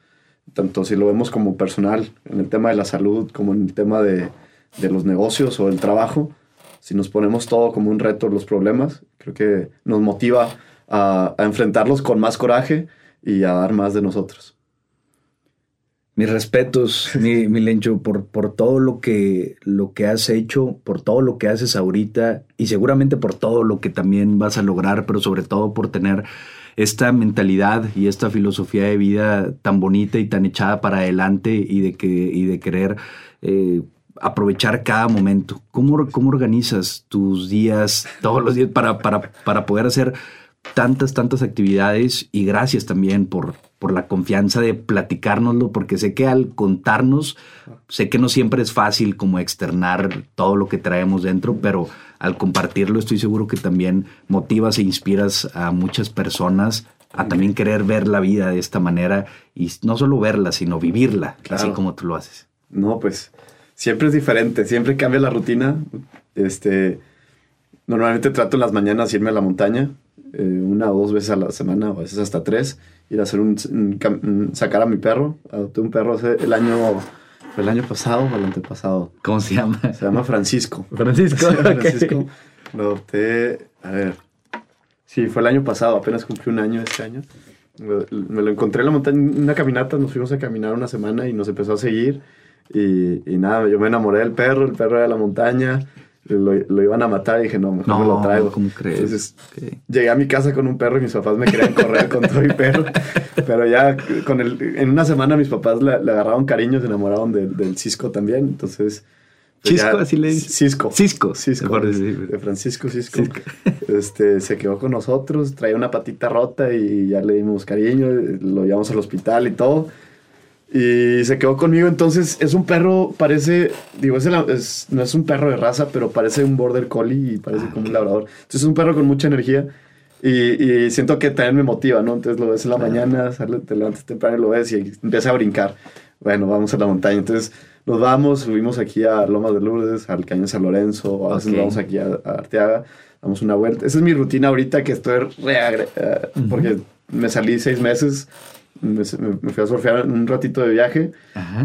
Tanto si lo vemos como personal, en el tema de la salud, como en el tema de, de los negocios o el trabajo, si nos ponemos todo como un reto, los problemas, creo que nos motiva a, a enfrentarlos con más coraje y a dar más de nosotros. Mis respetos, <laughs> mi, mi, Lencho, por, por todo lo que, lo que has hecho, por todo lo que haces ahorita y seguramente por todo lo que también vas a lograr, pero sobre todo por tener esta mentalidad y esta filosofía de vida tan bonita y tan echada para adelante y de, que, y de querer eh, aprovechar cada momento. ¿Cómo, ¿Cómo organizas tus días, todos los días, para, para, para poder hacer tantas, tantas actividades y gracias también por, por la confianza de platicárnoslo, porque sé que al contarnos, sé que no siempre es fácil como externar todo lo que traemos dentro, pero al compartirlo estoy seguro que también motivas e inspiras a muchas personas a también querer ver la vida de esta manera y no solo verla, sino vivirla, claro. así como tú lo haces. No, pues siempre es diferente, siempre cambia la rutina. Este, normalmente trato en las mañanas irme a la montaña, eh, una o dos veces a la semana, o a veces hasta tres, ir a hacer un, un, sacar a mi perro. Adopté un perro hace el año, el año pasado o el antepasado. ¿Cómo se llama? Se llama Francisco. <laughs> Francisco. Sí, Francisco. Okay. Lo adopté, a ver, sí, fue el año pasado, apenas cumplí un año este año. Me lo encontré en la montaña, en una caminata, nos fuimos a caminar una semana y nos empezó a seguir. Y, y nada, yo me enamoré del perro, el perro de la montaña lo, lo, iban a matar y dije, no, mejor no, me lo traigo. ¿Cómo crees? Entonces, okay. llegué a mi casa con un perro y mis papás me querían correr con todo mi perro. <laughs> Pero ya con el, en una semana mis papás le, le agarraron cariño, se enamoraron de, del Cisco también. Entonces. Pues Cisco, así le dice. Cisco. Cisco. Cisco. De, de, Francisco Cisco. Cisco. <laughs> Este, se quedó con nosotros, traía una patita rota y ya le dimos cariño, lo llevamos al hospital y todo. Y se quedó conmigo. Entonces, es un perro, parece, digo, es, el, es no es un perro de raza, pero parece un border collie y parece ah, como un labrador. Entonces, es un perro con mucha energía. Y, y, siento que también me motiva, ¿no? Entonces lo ves en la mañana, sale, te levantas temprano y lo ves y empieza a brincar. Bueno, vamos a la montaña. Entonces nos vamos, subimos aquí a Lomas de Lourdes, al Cañón San Lorenzo, a veces okay. vamos aquí a, a, Arteaga, damos una vuelta. Esa es mi rutina ahorita que estoy re uh -huh. porque me salí seis meses, me, me fui a surfear un ratito de viaje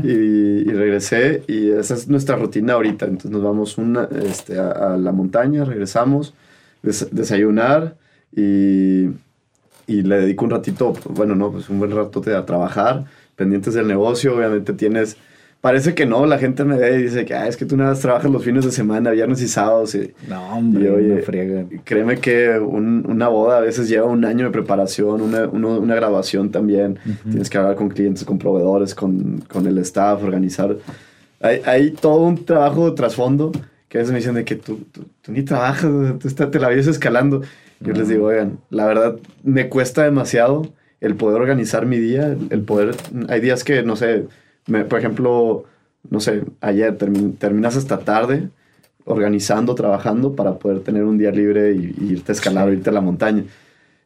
y, regresé y esa es nuestra rutina ahorita. Entonces nos vamos una, este, a, la montaña, regresamos, desayunar y, y, le dedico un ratito, bueno, no, pues un buen rato a trabajar, pendientes del negocio, obviamente tienes Parece que no, la gente me ve y dice que ah, es que tú nada más trabajas los fines de semana, viernes y sábados. Y, no, hombre, y, oye, friega. Créeme que una boda a veces lleva un año de preparación, una, una grabación también. Tienes que hablar con clientes, con proveedores, con, con el staff, organizar. Hay, hay, todo un trabajo de trasfondo que a veces me dicen de que tú, tú, ni trabajas, tú te la vives escalando. Yo les digo, oigan, la verdad me cuesta demasiado el poder organizar mi día, el poder, hay días que, no sé, por ejemplo, no sé, ayer terminas hasta tarde organizando, trabajando para poder tener un día libre y, irte a escalar, irte a la montaña.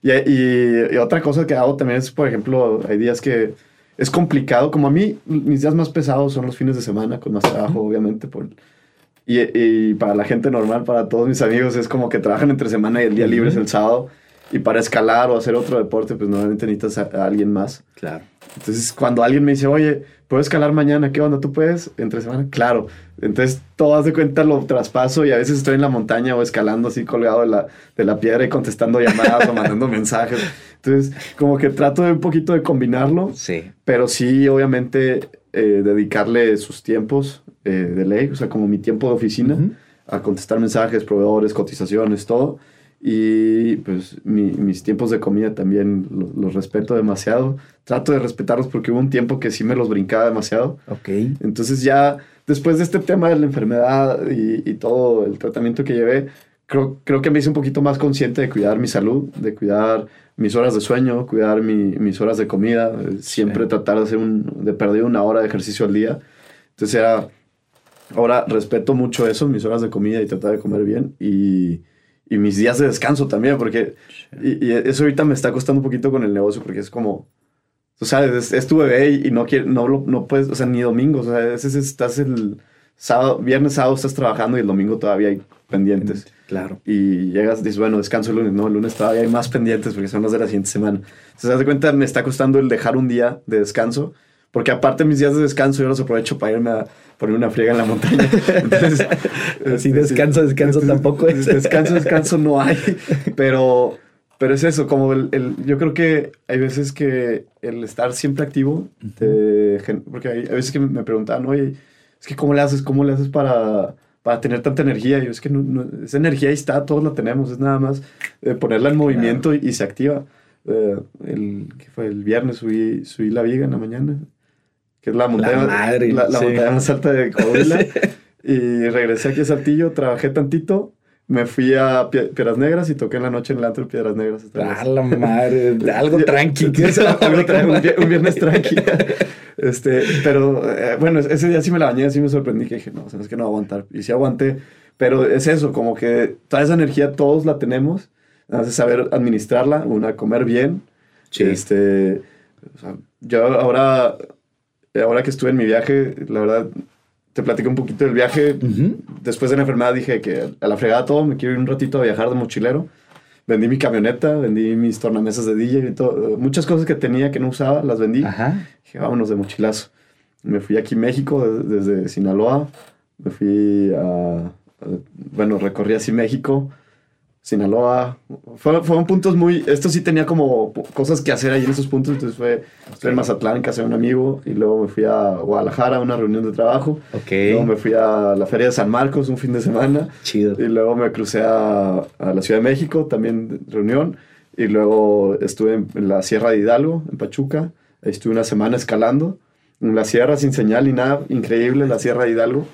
Y, y, otra cosa que hago también es, por ejemplo, hay días que es complicado, como a mí, mis días más pesados son los fines de semana, con más trabajo, obviamente, por, y, y, para la gente normal, para todos mis amigos, es como que trabajan entre semana y el día libre es el sábado. Y para escalar o hacer otro deporte, pues normalmente necesitas a, alguien más. Claro. Entonces, cuando alguien me dice, oye, ¿puedo escalar mañana? ¿Qué onda? ¿Tú puedes? Entre semana. Claro. Entonces, todo de cuenta lo traspaso y a veces estoy en la montaña o escalando así colgado de la, de la piedra y contestando llamadas o mandando <laughs> mensajes. Entonces, como que trato de un poquito de combinarlo. Sí. Pero sí, obviamente, eh, dedicarle sus tiempos eh, de ley, o sea, como mi tiempo de oficina, a contestar mensajes, proveedores, cotizaciones, todo y pues mis tiempos de comida también los, respeto demasiado. Trato de respetarlos porque hubo un tiempo que sí me los brincaba demasiado. Ok. Entonces ya después de este tema de la enfermedad y, todo el tratamiento que llevé, creo, creo que me hice un poquito más consciente de cuidar mi salud, de cuidar mis horas de sueño, cuidar mis horas de comida, siempre tratar de hacer un, de perder una hora de ejercicio al día. Entonces era, ahora respeto mucho eso, mis horas de comida y tratar de comer bien y y mis días de descanso también, porque y, eso ahorita me está costando un poquito con el negocio, porque es como, tú sabes, es, tu bebé y no, quiere, no, no puedes, o sea, ni domingos, o sea, a veces estás el sábado, viernes, sábado estás trabajando y el domingo todavía hay pendientes. Claro. Y llegas, dices, bueno, descanso el lunes, no, el lunes todavía hay más pendientes porque son las de la siguiente semana. Entonces, das de cuenta, me está costando el dejar un día de descanso, porque aparte mis días de descanso yo los aprovecho para irme a poner una friega en la montaña. <laughs> Entonces, sí, descanso, descanso tampoco es. Descanso, descanso no hay. Pero, pero es eso, como el, el, yo creo que hay veces que el estar siempre activo, porque hay, veces que me preguntan, oye, es que ¿cómo le haces? ¿Cómo le haces para, para tener tanta energía? Y yo, es que no, esa energía ahí está, todos la tenemos, es nada más eh, ponerla en movimiento y, se activa. Eh, el, que fue el viernes subí, subí la viga en la mañana que es la montaña, la, montaña más alta de Coahuila. <laughs> y regresé aquí a Saltillo, trabajé tantito, me fui a Piedras Negras y toqué en la noche en el antro de Piedras Negras. Ah, la madre, <laughs> algo tranqui. un viernes tranqui. <laughs> este, pero eh, bueno, ese día sí me la bañé, así me sorprendí que dije, no, es que no aguantar. Y sí aguanté, pero es eso, como que toda esa energía todos la tenemos, de saber administrarla, una, comer bien. Sí. Este, o sea, yo ahora ahora que estuve en mi viaje, la verdad, te platico un poquito del viaje. Después de la enfermedad dije que a la fregada todo, me quiero ir un ratito a viajar de mochilero. Vendí mi camioneta, vendí mis tornamesas de DJ y todo. Muchas cosas que tenía que no usaba, las vendí. Ajá. Dije, vámonos de mochilazo. Me fui aquí a México desde Sinaloa. Me fui a, bueno, recorrí así México Sinaloa. Fueron, puntos muy. Esto sí tenía como cosas que hacer ahí en esos puntos. Entonces fue. Estoy en Mazatlán, casa de un amigo. Y luego me fui a Guadalajara a una reunión de trabajo. Ok. Luego me fui a la Feria de San Marcos un fin de semana. Chido. Y luego me crucé a, a la Ciudad de México, también reunión. Y luego estuve en, la Sierra de Hidalgo, en Pachuca. Ahí estuve una semana escalando. En la sierra sin señal ni nada. Increíble la Sierra de Hidalgo.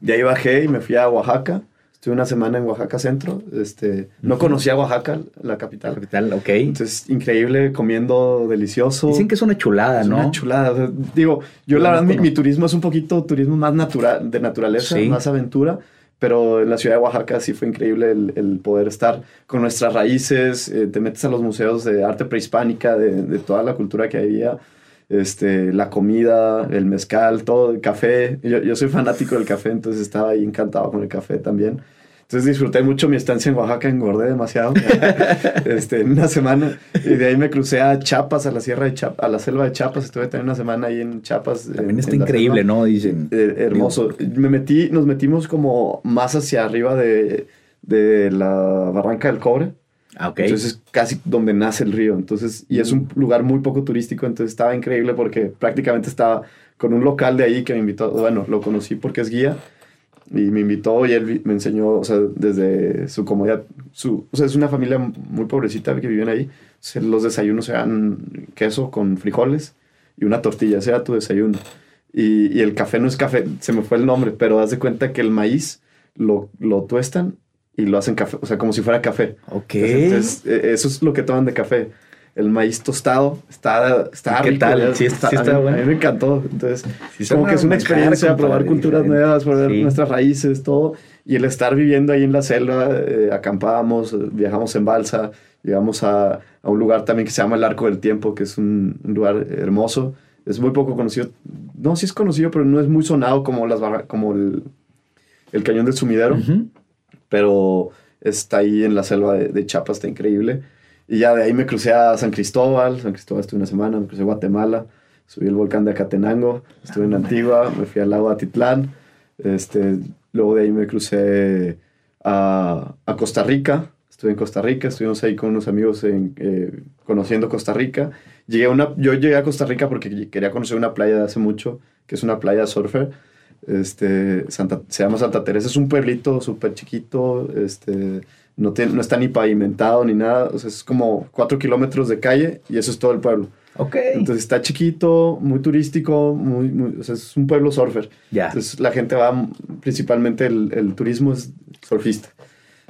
De ahí bajé y me fui a Oaxaca Estuve una semana en Oaxaca Centro. Este, no conocía Oaxaca, la capital. capital, ok. Entonces, increíble, comiendo delicioso. Dicen que es una chulada, ¿no? Una chulada. digo, yo la verdad, mi, turismo es un poquito turismo más natural, de naturaleza, más aventura. Pero en la ciudad de Oaxaca sí fue increíble el, poder estar con nuestras raíces. Eh, te metes a los museos de arte prehispánica, de, de toda la cultura que había este, la comida, el mezcal, todo, el café. Yo, yo, soy fanático del café, entonces estaba ahí encantado con el café también. Entonces disfruté mucho mi estancia en Oaxaca, engordé demasiado <laughs> este, en una semana. Y de ahí me crucé a Chiapas, a la sierra de Chiapas, a la selva de Chiapas. Estuve también una semana ahí en Chiapas. También está increíble, ¿no? Dicen. Eh, hermoso. Me metí, nos metimos como más hacia arriba de, de la Barranca del Cobre. Ah, ok. Entonces casi donde nace el río. Entonces, y es un lugar muy poco turístico, entonces estaba increíble porque prácticamente estaba con un local de ahí que me invitó, bueno, lo conocí porque es guía y me invitó y él me enseñó, o sea, desde su comodidad, su, o sea, es una familia muy pobrecita que viven ahí, los desayunos sean queso con frijoles y una tortilla, sea tu desayuno. Y, y, el café no es café, se me fue el nombre, pero haz de cuenta que el maíz lo, lo tuestan y lo hacen café, o sea, como si fuera café. Ok. Entonces, e, eso es lo que toman de café el maíz tostado. Está, está ¿Qué rico, tal? Sí, está, sí está a, mí, bueno. a mí me encantó. Entonces, Sí, como que es una experiencia, probar culturas diferente. nuevas, probar Sí. nuestras raíces, todo. Y el estar viviendo ahí en la selva, eh, acampábamos, eh, viajamos en balsa, llegamos a, a un lugar también que se llama el Arco del Tiempo, que es un, un lugar hermoso. Es muy poco conocido. No, sí es conocido, pero no es muy sonado como, las como el, el Cañón del Sumidero Ujú. Pero está ahí en la selva de, de Chiapas, está increíble. Y ya de ahí me crucé a San Cristóbal, San Cristóbal estuve una semana, me crucé a Guatemala, subí el volcán de Acatenango, estuve en Antigua, me fui al lago Atitlán, este, luego de ahí me crucé a, a Costa Rica, estuve en Costa Rica, estuvimos ahí con unos amigos en, eh, conociendo Costa Rica. Llegué a una, yo llegué a Costa Rica porque quería conocer una playa de hace mucho, que es una playa surfer, este, Santa- se llama Santa Teresa, es un pueblito súper chiquito, este, no, tiene, no está ni pavimentado ni nada, o sea, es como cuatro kilómetros de calle y eso es todo el pueblo. Ok. Entonces está chiquito, muy turístico, muy, muy- o sea, es un pueblo surfer. ya. Entonces la gente va, principalmente el, el turismo es surfista.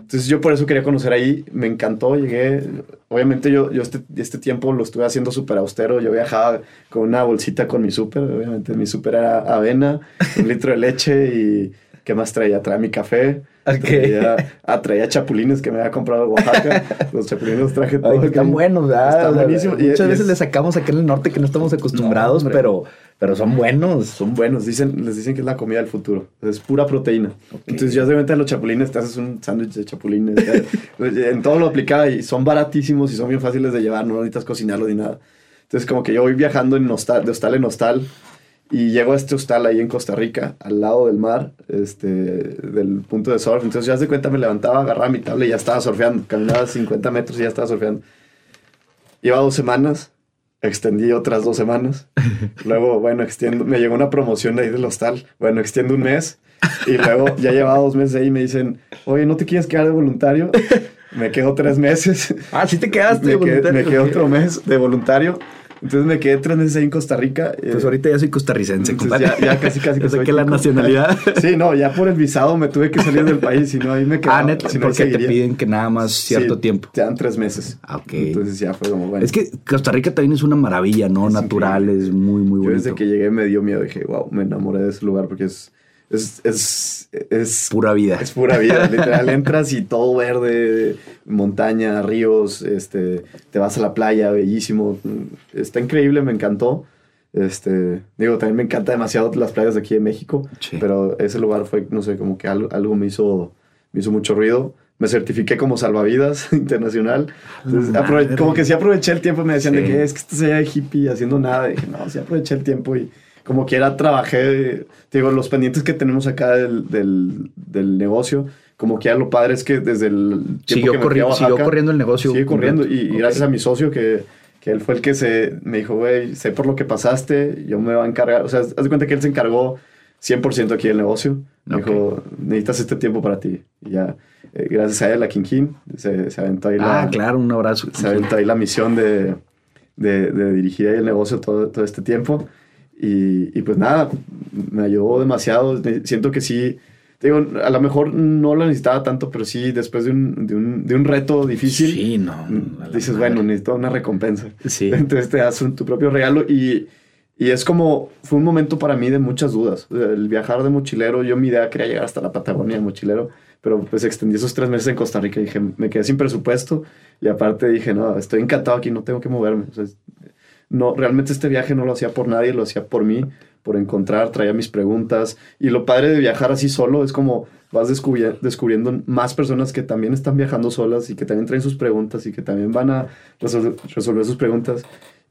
Entonces yo por eso quería conocer ahí, me encantó, llegué, obviamente yo, yo este, este tiempo lo estuve haciendo súper austero, yo viajaba con una bolsita con mi súper, obviamente mi súper era avena, un <laughs> litro de leche y ¿qué más traía? Traía mi café, Ok. traía, ah, traía chapulines que me había comprado en Oaxaca, <laughs> los chapulines los traje todos. están buenos, ¿verdad? Están buenísimos. Y- Muchas y veces es- le sacamos acá en el norte que no estamos acostumbrados, pero, pero son buenos. Son buenos, dicen, les dicen que es la comida del futuro. Es pura proteína. Entonces, ya de los chapulines, te haces un sándwich de chapulines. <laughs> en todo lo aplicaba y son baratísimos y son bien fáciles de llevar, no necesitas cocinarlo ni nada. Entonces, como que yo voy viajando en hostal, de hostal en hostal y llego a este hostal ahí en Costa Rica, al lado del mar, este, del punto de surf. Entonces, ya de cuenta, me levantaba, agarraba mi tabla y ya estaba surfeando. Caminaba 50 metros y ya estaba surfeando. Lleva dos semanas, extendí otras dos semanas. <laughs> Luego, bueno, extiendo, me llegó una promoción ahí del hostal. Bueno, extiendo un mes. Y luego ya llevaba dos meses ahí y me dicen, oye, ¿no te quieres quedar de voluntario? <laughs> Me quedo tres meses. Ah, sí te quedaste me, de voluntario. me quedé Ok. otro mes de voluntario. Entonces me quedé tres meses ahí en Costa Rica. eh, Pues ahorita ya soy costarricense, compadre. ya, ya casi casi <laughs> Ya soy saqué la nacionalidad. <laughs> Sí, no, ya por el visado me tuve que salir del país, si no ahí me quedaba. ah, neta, si no, ahí porque te piden que nada más cierto Sí, tiempo. Te dan tres meses. Ah, ok. Entonces ya fue como, bueno. Es que Costa Rica también es una maravilla, ¿no? Es Natural, es muy, muy Yo bonito. desde que llegué me dio miedo. Dije, wow, me enamoré de ese lugar porque es. Es. Es. Es, Pura vida. es pura vida. <laughs> Literal, entras y todo verde, montaña, ríos, este, te vas a la playa, bellísimo. Está increíble, me encantó. Este, digo, también me encanta demasiado las playas de aquí de México, Sí. pero ese lugar fue, no sé, como que algo, algo me hizo, me hizo mucho ruido. Me certifiqué como salvavidas <laughs> internacional. Entonces, aprove- como que sí aproveché el tiempo. Me decían de Sí. que es que estás allá de hippie haciendo nada. Y dije, no, sí aproveché el tiempo y como quiera trabajé. te Digo, los pendientes que tenemos acá del, del, del negocio, como quiera lo padre es que desde el tiempo Siguió, que me fui corri- a siguió corriendo el negocio. Sigue corriendo. Y, gracias a mi socio que, que él fue el que se me dijo, güey, sé por lo que pasaste, yo me voy a encargar. O sea, haz de cuenta que él se encargó 100% aquí del negocio. Me dijo, necesitas este tiempo para ti. Y ya, eh, gracias a él, a King King, se, se aventó ahí Ah, la, claro, un abrazo. se aventó ahí la misión de, de, de dirigir ahí el negocio todo, todo este tiempo. Y, y pues nada, me ayudó demasiado. Siento que sí, te digo, a lo mejor no lo necesitaba tanto, pero sí, después de un, de un, de un reto difícil, Sí, no. a la dices, madre. bueno, necesito una recompensa. Sí. <laughs> Entonces te das un- tu propio regalo y, y es como, fue un momento para mí de muchas dudas. El viajar de mochilero, yo mi idea quería llegar hasta la Patagonia de mochilero, pero pues extendí esos tres meses en Costa Rica y dije, me quedé sin presupuesto y aparte dije, no, estoy encantado aquí, no tengo que moverme. O sea, no, realmente este viaje no lo hacía por nadie, lo hacía por mí, por encontrar, traía mis preguntas. Y lo padre de viajar así solo es como vas descubriendo más personas que también están viajando solas y que también traen sus preguntas y que también van a resolver sus preguntas.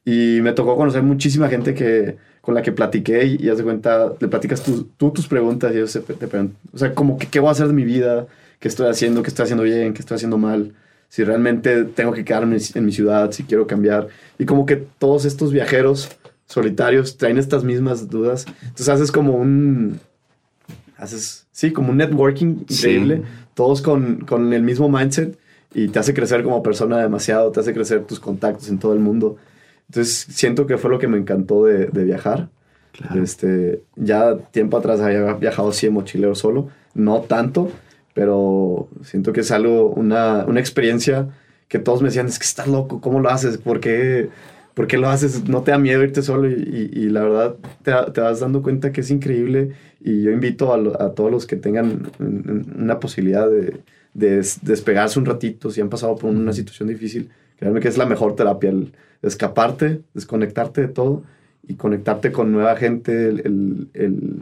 Y me tocó conocer muchísima gente que, con la que platiqué y, y haz de cuenta, le platicas tú, tus preguntas y ellos te, preguntan, o sea, como que qué voy a hacer de mi vida, qué estoy haciendo, qué estoy haciendo bien, qué estoy haciendo mal, si realmente tengo que quedarme en mi ciudad, si quiero cambiar. Y como que todos estos viajeros solitarios traen estas mismas dudas. Entonces haces como un, haces, sí, como un networking increíble, todos con, con el mismo mindset y te hace crecer como persona demasiado, te hace crecer tus contactos en todo el mundo. Entonces siento que fue lo que me encantó de, de viajar. Este, ya tiempo atrás había viajado así en mochilero solo, no tanto, pero siento que es algo, una, una experiencia que todos me decían, es que estás loco, ¿cómo lo haces? ¿Por qué, ¿Por qué lo haces? ¿No te da miedo irte solo? Y, y, la verdad te, te, vas dando cuenta que es increíble y yo invito a, a todos los que tengan una posibilidad de, de, despegarse un ratito, si han pasado por una situación difícil, créanme que es la mejor terapia, el, escaparte, desconectarte de todo y conectarte con nueva gente, el, el,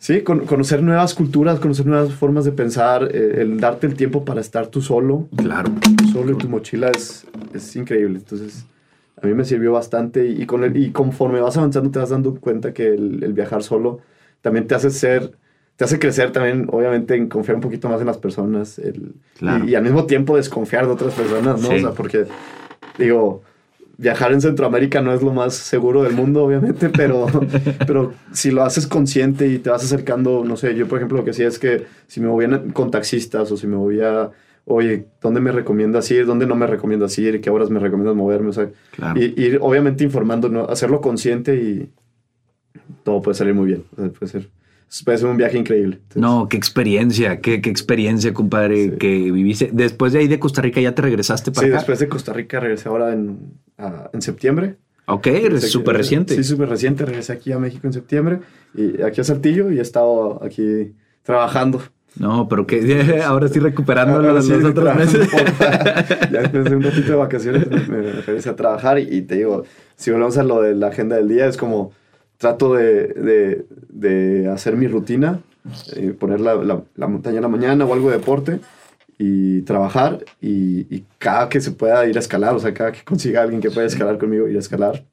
sí, conocer nuevas culturas, conocer nuevas formas de pensar, eh, el, darte el tiempo para estar tú solo. Claro. solo en tu mochila es, es increíble. Entonces, a mí me sirvió bastante y, con el, y conforme vas avanzando te vas dando cuenta que el, viajar solo también te hace ser te hace crecer también, obviamente, en confiar un poquito más en las personas el, y, al mismo tiempo desconfiar de otras personas, ¿no? O sea, porque digo, viajar en Centroamérica no es lo más seguro del mundo, obviamente, <laughs> pero, pero si lo haces consciente y te vas acercando, no sé, yo por ejemplo lo que hacía es que si me movía con taxistas o si me movía, oye, ¿dónde me recomiendas ir? ¿Dónde no me recomiendas ir? ¿Qué horas me recomiendas moverme? O sea, y, ir obviamente informando, ¿no? hacerlo consciente y todo puede salir muy bien, puede ser un viaje increíble. no, qué experiencia, qué, qué experiencia, compadre, que viviste. Después de ahí de Costa Rica ya te regresaste para sí, acá. después de Costa Rica regresé ahora en, en septiembre. Ok, súper reciente. Sí, súper reciente. Regresé aquí a México en septiembre y aquí a Saltillo y he estado aquí trabajando. No, pero que <laughs> ahora estoy recuperando los, otros meses. <laughs> ya después de un ratito de vacaciones me regresé a trabajar y, y, te digo, si volvemos a lo de la agenda del día, es como trato de, de, hacer mi rutina, eh, poner la, la, montaña en la mañana o algo de deporte y trabajar y, y, cada que se pueda ir a escalar, o sea, cada que consiga alguien que pueda escalar conmigo, ir a escalar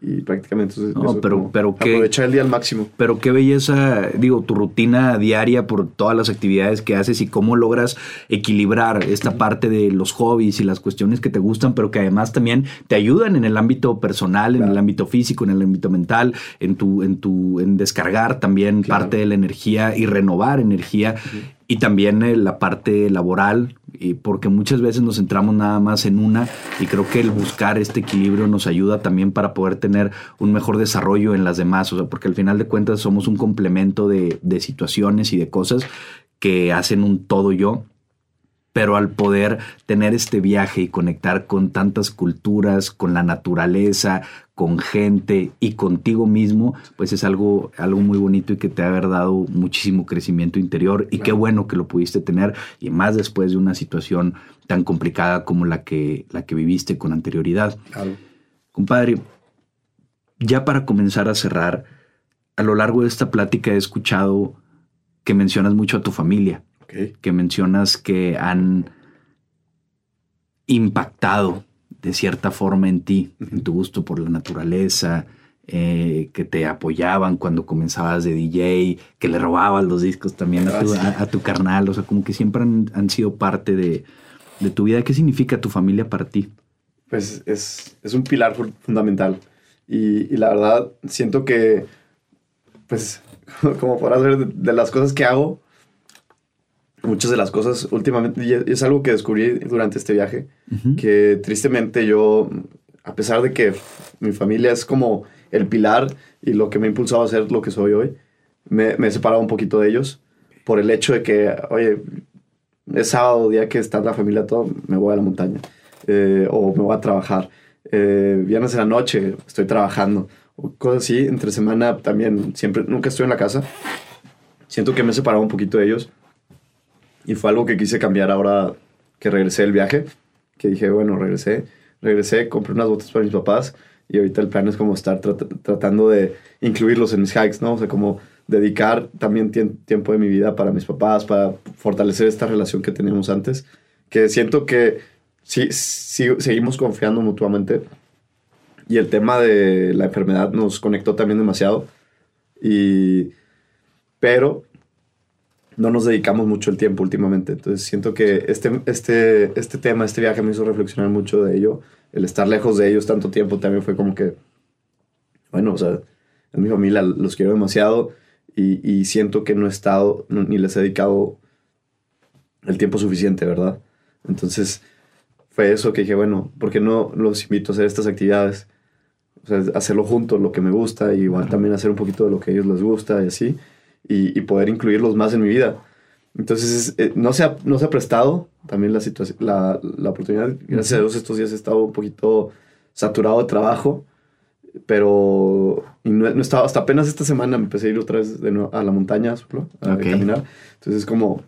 y prácticamente no, pero, el día al máximo. Pero qué belleza, digo, tu rutina diaria por todas las actividades que haces y cómo logras equilibrar esta parte de los hobbies y las cuestiones que te gustan, pero que además también te ayudan en el ámbito personal, en el ámbito físico, en el ámbito mental, en tu, en tu, en descargar también parte de la energía y renovar energía. Y también eh, la parte laboral, porque muchas veces nos centramos nada más en una y creo que el buscar este equilibrio nos ayuda también para poder tener un mejor desarrollo en las demás, o sea, porque al final de cuentas somos un complemento de, de situaciones y de cosas que hacen un todo yo. Pero al poder tener este viaje y conectar con tantas culturas, con la naturaleza, con gente y contigo mismo, pues es algo, algo muy bonito y que te ha dado muchísimo crecimiento interior y qué bueno que lo pudiste tener y más después de una situación tan complicada como la que, la que viviste con anterioridad. Compadre, ya para comenzar a cerrar, a lo largo de esta plática he escuchado que mencionas mucho a tu familia que mencionas que han impactado de cierta forma en ti, en tu gusto por la naturaleza, eh, que te apoyaban cuando comenzabas de DJ, que le robabas los discos también a, tu, ah, carnal, o sea, como que siempre han, sido parte de, tu vida. ¿Qué significa tu familia para ti? Pues es, un pilar fundamental y, la verdad siento que, pues, <laughs> como podrás ver, de las cosas que hago, muchas de las cosas últimamente, y es algo que descubrí durante este viaje, que tristemente yo, a pesar de que mi familia es como el pilar y lo que me ha impulsado a ser lo que soy hoy, me, me he separado un poquito de ellos por el hecho de que, oye, es sábado, día que está la familia todo, me voy a la montaña eh, o me voy a trabajar. Eh, viernes en la noche estoy trabajando o cosas así. Entre semana también, siempre, nunca estoy en la casa. Siento que me he separado un poquito de ellos y fue algo que quise cambiar ahora que regresé del viaje, que dije, bueno, regresé, regresé, compré unas botas para mis papás y ahorita el plan es como estar tratando de incluirlos en mis hikes, ¿no? O sea, como dedicar también tiempo de mi vida para mis papás, para fortalecer esta relación que teníamos antes, que siento que sí, sí, seguimos confiando mutuamente y el tema de la enfermedad nos conectó también demasiado, y, pero no nos dedicamos mucho el tiempo últimamente, entonces siento que este, este, este tema, este viaje me hizo reflexionar mucho de ello, el estar lejos de ellos tanto tiempo también fue como que, bueno, o sea, en mi familia los quiero demasiado y, siento que no he estado ni les he dedicado el tiempo suficiente, ¿verdad? Entonces fue eso que dije, bueno, ¿por qué no los invito a hacer estas actividades? O sea, hacerlo juntos, lo que me gusta, y igual también hacer un poquito de lo que a ellos les gusta y así, y, poder incluirlos más en mi vida. Entonces, eh, no, se ha, no se ha prestado también la, situación, la, la oportunidad. Gracias a Dios estos días he estado un poquito saturado de trabajo pero no, no, estaba, hasta apenas esta semana me empecé a ir otra vez de nuevo a la montaña a caminar. Entonces es como,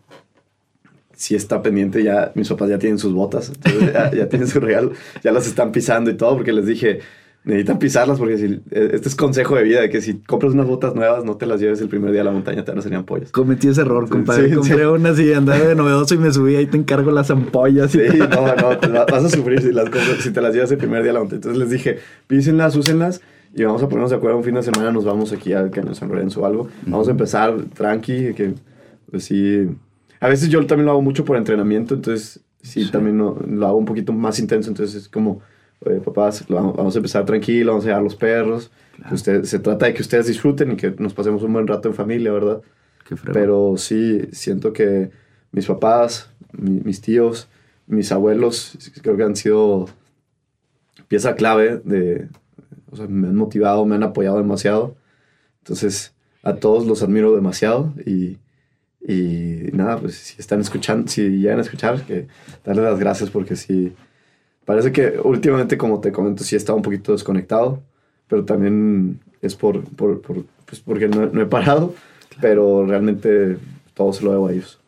si está pendiente, ya mis papás ya tienen sus botas, ya, ya, tienen su regalo, ya las están pisando y todo, porque les dije, necesitan pisarlas porque si, eh, este es consejo de vida, de que si compras unas botas nuevas, no te las lleves el primer día a la montaña, te van a hacer ampollas. Cometí ese error, compadre. Compré unas y andaba de novedoso y me subí ahí te encargo las ampollas. Sí, no, no, vas a sufrir si, las si te las llevas el primer día a la montaña. Entonces les dije, písenlas, úsenlas y vamos a ponernos de acuerdo un fin de semana, nos vamos aquí al Cañón San Lorenzo o algo. Vamos a empezar tranqui, que pues sí... A veces yo también lo hago mucho por entrenamiento, entonces sí, también lo hago un poquito más intenso, entonces es como papás, vamos a empezar tranquilo, vamos a llevar los perros. Usted, se trata de que ustedes disfruten y que nos pasemos un buen rato en familia, ¿verdad? Pero sí, siento que mis papás, mis tíos, mis abuelos, creo que han sido pieza clave de, o sea, me han motivado, me han apoyado demasiado. Entonces, a todos los admiro demasiado y, y nada, pues si están escuchando, si llegan a escuchar, que darles las gracias porque sí Parece que últimamente, como te comento, sí he estado un poquito desconectado, pero también es por, por, por pues porque no, no, he parado, pero realmente todo se lo debo a ellos.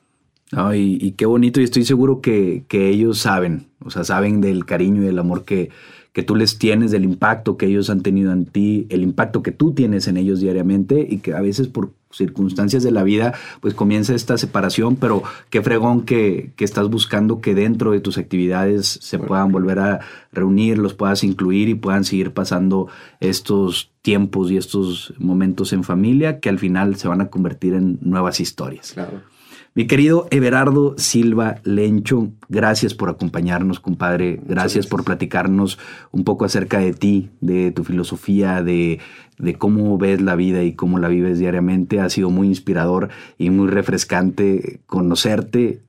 y, y, qué bonito, y estoy seguro que, que, ellos saben, o sea, saben del cariño y del amor que, que tú les tienes, del impacto que ellos han tenido en ti, el impacto que tú tienes en ellos diariamente y que a veces por circunstancias de la vida pues comienza esta separación, pero qué fregón que, que estás buscando que dentro de tus actividades se puedan volver a reunir, los puedas incluir y puedan seguir pasando estos tiempos y estos momentos en familia que al final se van a convertir en nuevas historias. Claro. Mi querido Everardo Silva Lencho, gracias por acompañarnos, compadre. Gracias, por platicarnos un poco acerca de ti, de tu filosofía, de, de cómo ves la vida y cómo la vives diariamente. Ha sido muy inspirador y muy refrescante conocerte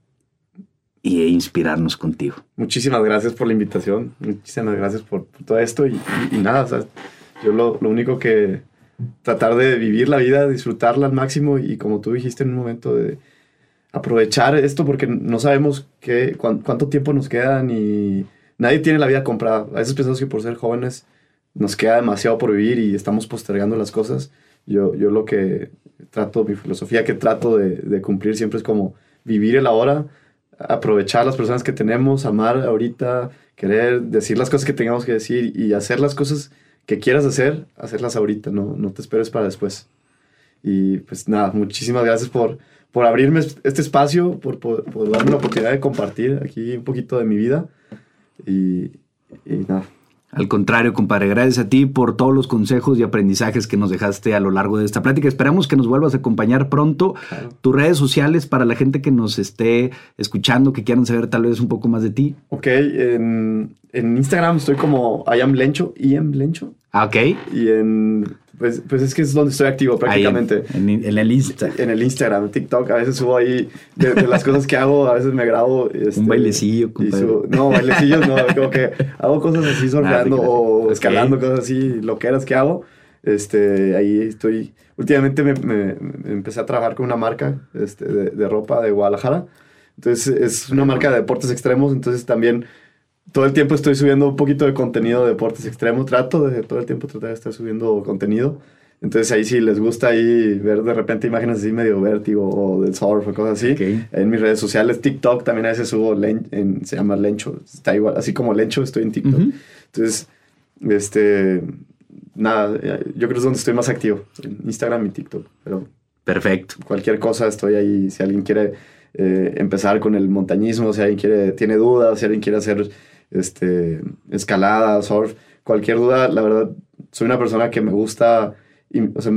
e inspirarnos contigo. Muchísimas gracias por la invitación, muchísimas gracias por, todo esto y, nada, yo lo, lo, único que tratar de vivir la vida, disfrutarla al máximo y como tú dijiste en un momento de aprovechar esto porque no sabemos qué, cuánto tiempo nos queda ni nadie tiene la vida comprada. A veces pensamos que por ser jóvenes nos queda demasiado por vivir y estamos postergando las cosas. Yo, yo lo que trato, mi filosofía que trato de, de cumplir siempre es como vivir el ahora, aprovechar las personas que tenemos, amar ahorita, querer decir las cosas que tengamos que decir y hacer las cosas que quieras hacer, hacerlas ahorita, no, no te esperes para después. Y pues nada, muchísimas gracias por, por abrirme este espacio, por, por, darme la oportunidad de compartir aquí un poquito de mi vida. Y, y, nada. Al contrario, compadre, gracias a ti por todos los consejos y aprendizajes que nos dejaste a lo largo de esta plática. Esperamos que nos vuelvas a acompañar pronto. Tus redes sociales para la gente que nos esté escuchando, que quieran saber tal vez un poco más de ti. Ok, en, en Instagram estoy como I am Lencho, I am Lencho. Ah, ok. Y en pues, pues es que es donde estoy activo prácticamente. en, el Instagram. En el Instagram, TikTok. A veces subo ahí de, las cosas que hago. A veces me grabo. Este, un bailecillo, No, bailecillos no. <laughs> Como que hago cosas así surfeando ah, o escalando, cosas así, lo que eras que hago. Este, ahí estoy. Últimamente me, me, empecé a trabajar con una marca este, de, de ropa de Guadalajara. Entonces es una marca de deportes extremos. Entonces también todo el tiempo estoy subiendo un poquito de contenido de deportes extremos. Trato de todo el tiempo tratar de estar subiendo contenido. Entonces ahí sí les gusta ahí ver de repente imágenes así medio vértigo o del surf o cosas así. En mis redes sociales, TikTok también a veces subo, en, se llama Lencho, está igual, así como Lencho estoy en TikTok. Entonces este, nada, yo creo que es donde estoy más activo, en Instagram y TikTok, pero... Perfecto. Cualquier cosa estoy ahí, si alguien quiere eh, empezar con el montañismo, si alguien quiere, tiene dudas, si alguien quiere hacer este, escalada, surf, cualquier duda, la verdad, soy una persona que me gusta, y, o sea,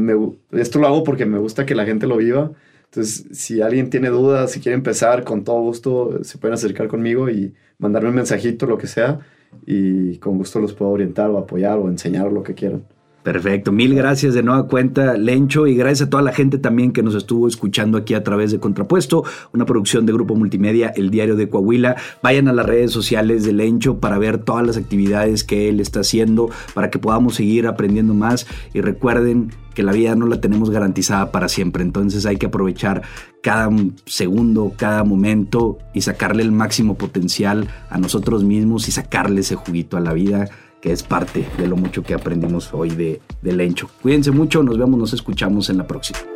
esto lo hago porque me gusta que la gente lo viva. Entonces, si alguien tiene dudas, si quiere empezar, con todo gusto se pueden acercar conmigo y mandarme un mensajito, lo que sea, y con gusto los puedo orientar o apoyar o enseñar lo que quieran. Perfecto, mil gracias de nueva cuenta, Lencho, y gracias a toda la gente también que nos estuvo escuchando aquí a través de Contrapuesto, una producción de Grupo Multimedia, El Diario de Coahuila. Vayan a las redes sociales de Lencho para ver todas las actividades que él está haciendo, para que podamos seguir aprendiendo más. Y recuerden que la vida no la tenemos garantizada para siempre, entonces hay que aprovechar cada segundo, cada momento y sacarle el máximo potencial a nosotros mismos y sacarle ese juguito a la vida es parte de lo mucho que aprendimos hoy de, de Lencho. Cuídense mucho, nos vemos, nos escuchamos en la próxima.